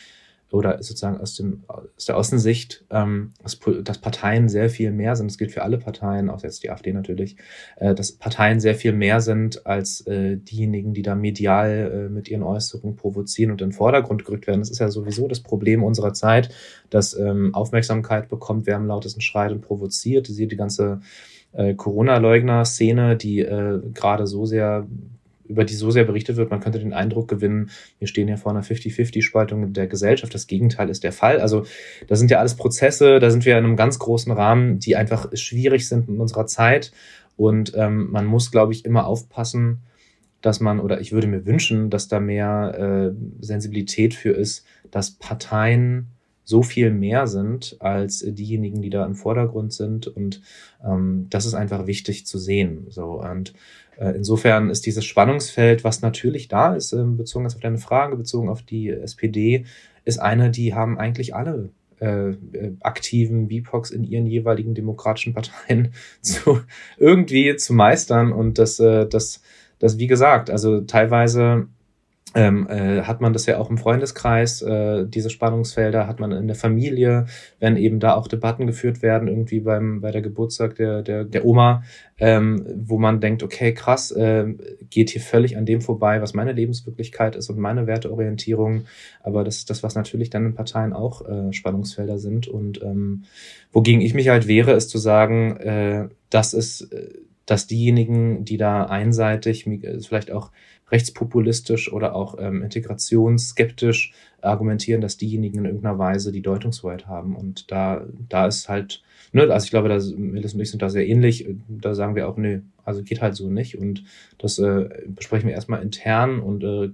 oder sozusagen aus, dem, aus der Außensicht, ähm, dass, dass Parteien sehr viel mehr sind, das gilt für alle Parteien, auch jetzt die AfD natürlich, äh, dass Parteien sehr viel mehr sind als äh, diejenigen, die da medial äh, mit ihren Äußerungen provozieren und in den Vordergrund gerückt werden. Das ist ja sowieso das Problem unserer Zeit, dass ähm, Aufmerksamkeit bekommt, wer am lautesten schreit und provoziert. Siehe die ganze äh, Corona-Leugner-Szene, die äh, gerade so sehr über die so sehr berichtet wird, man könnte den Eindruck gewinnen, wir stehen hier vor einer 50-50-Spaltung der Gesellschaft. Das Gegenteil ist der Fall. Also da sind ja alles Prozesse, da sind wir in einem ganz großen Rahmen, die einfach schwierig sind in unserer Zeit. Und ähm, man muss, glaube ich, immer aufpassen, dass man, oder ich würde mir wünschen, dass da mehr äh, Sensibilität für ist, dass Parteien so viel mehr sind als diejenigen, die da im Vordergrund sind. Und ähm, das ist einfach wichtig zu sehen. So und äh, insofern ist dieses Spannungsfeld, was natürlich da ist, ähm, bezogen auf deine Frage, bezogen auf die SPD, ist eine, die haben eigentlich alle äh, äh aktiven BIPOX in ihren jeweiligen demokratischen Parteien zu irgendwie zu meistern und das, äh, das, das, wie gesagt, also teilweise ähm, äh, hat man das ja auch im Freundeskreis, äh, diese Spannungsfelder hat man in der Familie, wenn eben da auch Debatten geführt werden, irgendwie beim bei der Geburtstag der der, der Oma, ähm, wo man denkt, okay, krass, äh, geht hier völlig an dem vorbei, was meine Lebenswirklichkeit ist und meine Werteorientierung. Aber das ist das, was natürlich dann in Parteien auch äh, Spannungsfelder sind. Und ähm, wogegen ich mich halt wehre, ist zu sagen, äh, dass es, äh, dass diejenigen, die da einseitig, vielleicht auch rechtspopulistisch oder auch ähm, integrationsskeptisch argumentieren, dass diejenigen in irgendeiner Weise die Deutungshoheit haben. Und da, da ist halt, ne, also ich glaube, da, Melis und ich sind da sehr ähnlich. Da sagen wir auch, nee, also geht halt so nicht. Und das äh, besprechen wir erstmal intern und äh,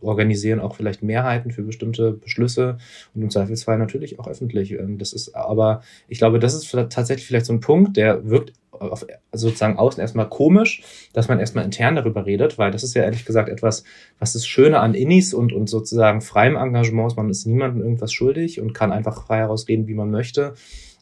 organisieren auch vielleicht Mehrheiten für bestimmte Beschlüsse und im Zweifelsfall natürlich auch öffentlich. Ähm, das ist aber, ich glaube, das ist tatsächlich vielleicht so ein Punkt, der wirkt auf, sozusagen außen erstmal komisch, dass man erstmal intern darüber redet, weil das ist ja ehrlich gesagt etwas, was das Schöne an Innis und, und sozusagen freiem Engagement ist. Man ist niemandem irgendwas schuldig und kann einfach frei herausreden, wie man möchte.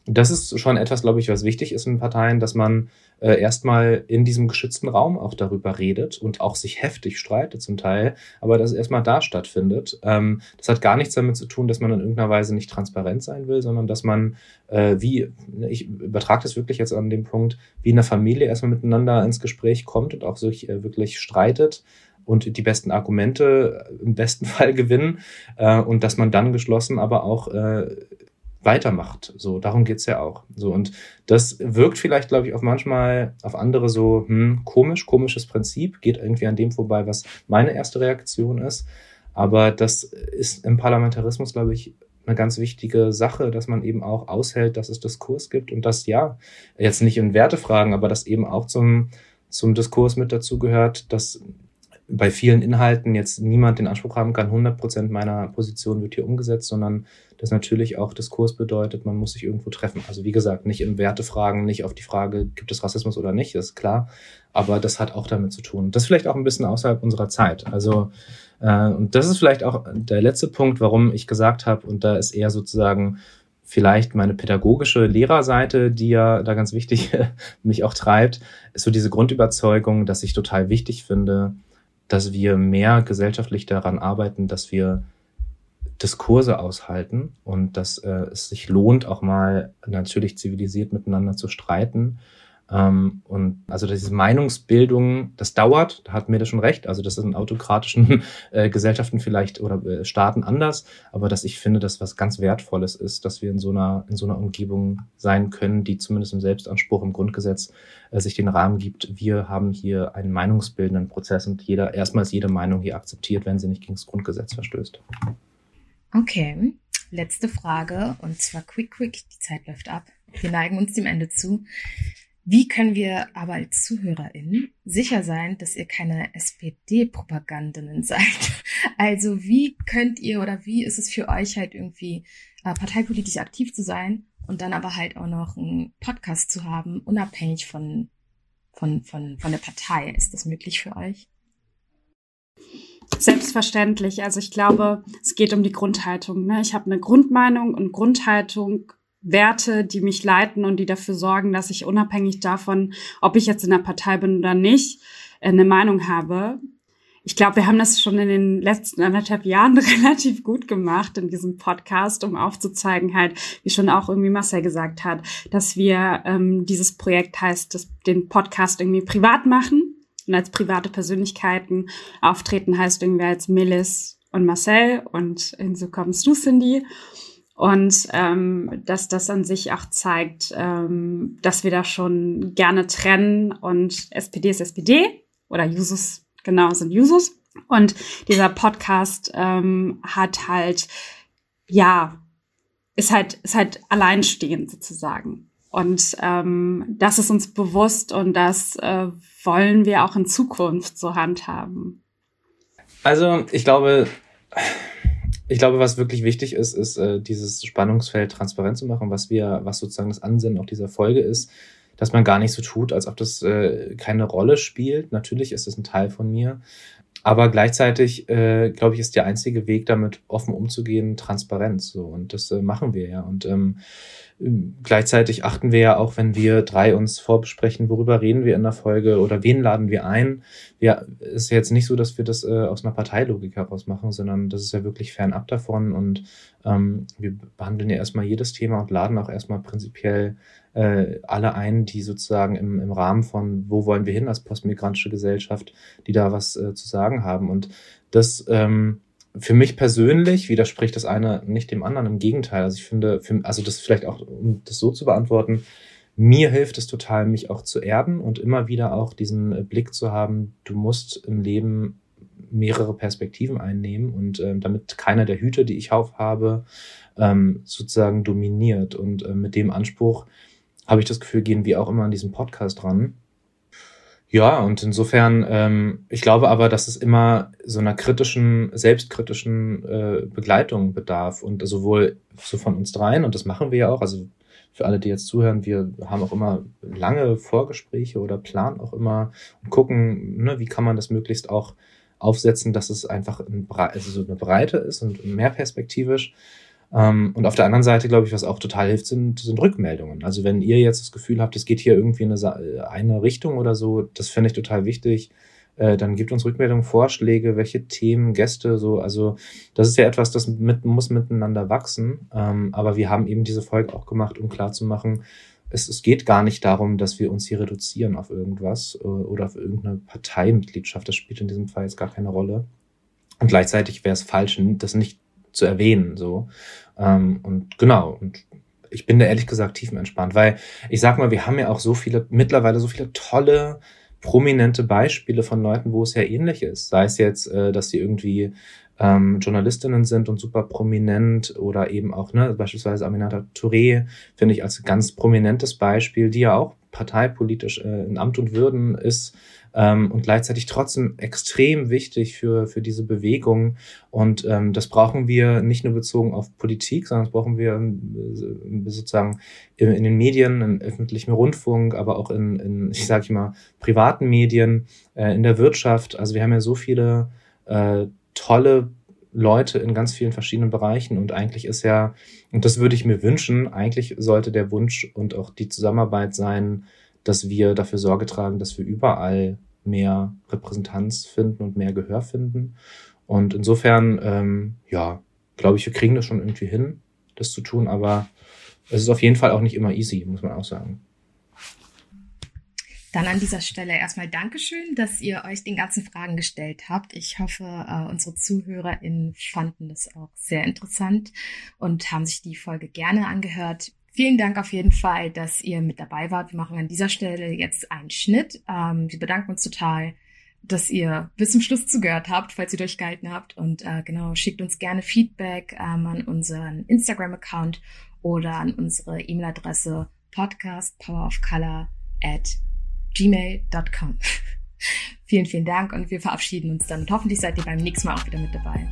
Das ist schon etwas, glaube ich, was wichtig ist in Parteien, dass man äh, erstmal in diesem geschützten Raum auch darüber redet und auch sich heftig streitet zum Teil, aber dass es erstmal da stattfindet. Ähm, das hat gar nichts damit zu tun, dass man in irgendeiner Weise nicht transparent sein will, sondern dass man äh, wie, ich übertrage das wirklich jetzt an dem Punkt, wie in der Familie erstmal miteinander ins Gespräch kommt und auch sich äh, wirklich streitet und die besten Argumente im besten Fall gewinnen äh, und dass man dann geschlossen aber auch äh, weitermacht. So, darum geht's ja auch. So, und das wirkt vielleicht, glaube ich, auf manchmal auf andere so, hm, komisch, komisches Prinzip, geht irgendwie an dem vorbei, was meine erste Reaktion ist. Aber das ist im Parlamentarismus, glaube ich, eine ganz wichtige Sache, dass man eben auch aushält, dass es Diskurs gibt und das ja, jetzt nicht in Wertefragen, aber dass eben auch zum, zum Diskurs mit dazu gehört, dass bei vielen Inhalten jetzt niemand den Anspruch haben kann, 100 Prozent meiner Position wird hier umgesetzt, sondern das natürlich auch Diskurs bedeutet, man muss sich irgendwo treffen. Also wie gesagt, nicht in Wertefragen, nicht auf die Frage, gibt es Rassismus oder nicht, ist klar, aber das hat auch damit zu tun. Das vielleicht auch ein bisschen außerhalb unserer Zeit. Also Äh, und das ist vielleicht auch der letzte Punkt, warum ich gesagt habe, und da ist eher sozusagen vielleicht meine pädagogische Lehrerseite, die ja da ganz wichtig mich auch treibt, ist so diese Grundüberzeugung, dass ich total wichtig finde, dass wir mehr gesellschaftlich daran arbeiten, dass wir Diskurse aushalten und dass äh, es sich lohnt, auch mal natürlich zivilisiert miteinander zu streiten. Ähm, und also diese Meinungsbildung, das dauert, da hat mir das schon recht. Also das ist in autokratischen äh, Gesellschaften vielleicht oder äh, Staaten anders, aber dass ich finde, dass was ganz Wertvolles ist, dass wir in so einer in so einer Umgebung sein können, die zumindest im Selbstanspruch im Grundgesetz äh, sich den Rahmen gibt. Wir haben hier einen meinungsbildenden Prozess und jeder erstmals jede Meinung hier akzeptiert, wenn sie nicht gegen das Grundgesetz verstößt. Okay, letzte Frage und zwar quick, quick. Die Zeit läuft ab. Wir neigen uns dem Ende zu. Wie können wir aber als ZuhörerInnen sicher sein, dass ihr keine SPD-Propagandinnen seid? Also wie könnt ihr oder wie ist es für euch halt irgendwie äh, parteipolitisch aktiv zu sein und dann aber halt auch noch einen Podcast zu haben, unabhängig von, von, von, von der Partei? Ist das möglich für euch? Selbstverständlich. Also ich glaube, es geht um die Grundhaltung. Ne? Ich habe eine Grundmeinung und Grundhaltung, Werte, die mich leiten und die dafür sorgen, dass ich unabhängig davon, ob ich jetzt in der Partei bin oder nicht, eine Meinung habe. Ich glaube, wir haben das schon in den letzten anderthalb Jahren relativ gut gemacht in diesem Podcast, um aufzuzeigen halt, wie schon auch irgendwie Marcel gesagt hat, dass wir ähm, dieses Projekt heißt, das, den Podcast irgendwie privat machen und als private Persönlichkeiten auftreten heißt irgendwie als Melis und Marcel und so kommst du, Cindy. Und ähm, dass das an sich auch zeigt, ähm, dass wir da schon gerne trennen und SPD ist SPD oder Jusus, genau, sind Jusus. Und dieser Podcast ähm, hat halt, ja, ist halt, ist halt alleinstehend sozusagen. Und ähm, das ist uns bewusst und das äh, wollen wir auch in Zukunft so handhaben. Also ich glaube, ich glaube, was wirklich wichtig ist, ist äh, dieses Spannungsfeld transparent zu machen, was wir, was sozusagen das Ansinnen auch dieser Folge ist, dass man gar nicht so tut, als ob das äh, keine Rolle spielt. Natürlich ist es ein Teil von mir, aber gleichzeitig, äh, glaube ich, ist der einzige Weg, damit offen umzugehen, Transparenz. So und das äh, machen wir ja. Und ähm, Gleichzeitig achten wir ja auch, wenn wir drei uns vorbesprechen, worüber reden wir in der Folge oder wen laden wir ein. Ja, ist jetzt nicht so, dass wir das äh, aus einer Parteilogik heraus machen, sondern das ist ja wirklich fernab davon und ähm, wir behandeln ja erstmal jedes Thema und laden auch erstmal prinzipiell äh, alle ein, die sozusagen im, im Rahmen von wo wollen wir hin als postmigrantische Gesellschaft, die da was äh, zu sagen haben. Und das ähm, für mich persönlich widerspricht das eine nicht dem anderen. Im Gegenteil. Also ich finde, für, also das vielleicht auch, um das so zu beantworten, mir hilft es total, mich auch zu erden und immer wieder auch diesen Blick zu haben, du musst im Leben mehrere Perspektiven einnehmen und ähm, damit keiner der Hüte, die ich aufhabe, ähm, sozusagen dominiert. Und äh, mit dem Anspruch habe ich das Gefühl, gehen wir auch immer an diesem Podcast dran. Ja, und insofern, ähm, ich glaube aber, dass es immer so einer kritischen, selbstkritischen äh, Begleitung bedarf und sowohl so von uns dreien, und das machen wir ja auch, also für alle, die jetzt zuhören, wir haben auch immer lange Vorgespräche oder planen auch immer und gucken, ne, wie kann man das möglichst auch aufsetzen, dass es einfach ein, also so eine Breite ist und mehr perspektivisch. Ähm, und auf der anderen Seite, glaube ich, was auch total hilft, sind, sind Rückmeldungen. Also wenn ihr jetzt das Gefühl habt, es geht hier irgendwie in eine, eine Richtung oder so, das fände ich total wichtig. Äh, dann gebt uns Rückmeldungen, Vorschläge, welche Themen, Gäste, so. Also das ist ja etwas, das mit, muss miteinander wachsen. Ähm, aber wir haben eben diese Folge auch gemacht, um klarzumachen, es, es geht gar nicht darum, dass wir uns hier reduzieren auf irgendwas äh, oder auf irgendeine Parteimitgliedschaft. Das spielt in diesem Fall jetzt gar keine Rolle. Und gleichzeitig wäre es falsch, das nicht zu erwähnen. So. Ähm, und genau, und ich bin da ehrlich gesagt tiefenentspannt, weil ich sag mal, wir haben ja auch so viele, mittlerweile so viele tolle, prominente Beispiele von Leuten, wo es ja ähnlich ist. Sei es jetzt, äh, dass sie irgendwie ähm, Journalistinnen sind und super prominent oder eben auch, ne, beispielsweise Aminata Touré, finde ich als ganz prominentes Beispiel, die ja auch parteipolitisch äh, in Amt und Würden ist ähm, und gleichzeitig trotzdem extrem wichtig für, für diese Bewegung. Und ähm, das brauchen wir nicht nur bezogen auf Politik, sondern das brauchen wir äh, sozusagen in, in den Medien, im öffentlichen Rundfunk, aber auch in, in ich sage mal, privaten Medien, äh, in der Wirtschaft. Also wir haben ja so viele äh, tolle Leute in ganz vielen verschiedenen Bereichen und eigentlich ist ja, und das würde ich mir wünschen, eigentlich sollte der Wunsch und auch die Zusammenarbeit sein, dass wir dafür Sorge tragen, dass wir überall mehr Repräsentanz finden und mehr Gehör finden. Und insofern, ähm, ja, glaube ich, wir kriegen das schon irgendwie hin, das zu tun, aber es ist auf jeden Fall auch nicht immer easy, muss man auch sagen. Dann an dieser Stelle erstmal Dankeschön, dass ihr euch den ganzen Fragen gestellt habt. Ich hoffe, äh, unsere ZuhörerInnen fanden das auch sehr interessant und haben sich die Folge gerne angehört. Vielen Dank auf jeden Fall, dass ihr mit dabei wart. Wir machen an dieser Stelle jetzt einen Schnitt. Ähm, wir bedanken uns total, dass ihr bis zum Schluss zugehört habt, falls ihr durchgehalten habt. Und äh, genau, schickt uns gerne Feedback ähm, an unseren Instagram-Account oder an unsere E-Mail-Adresse podcastpowerofcolor at gmail.com. vielen, vielen Dank und wir verabschieden uns dann. Und hoffentlich seid ihr beim nächsten Mal auch wieder mit dabei.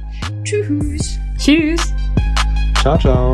Tschüss. Tschüss. Ciao, ciao.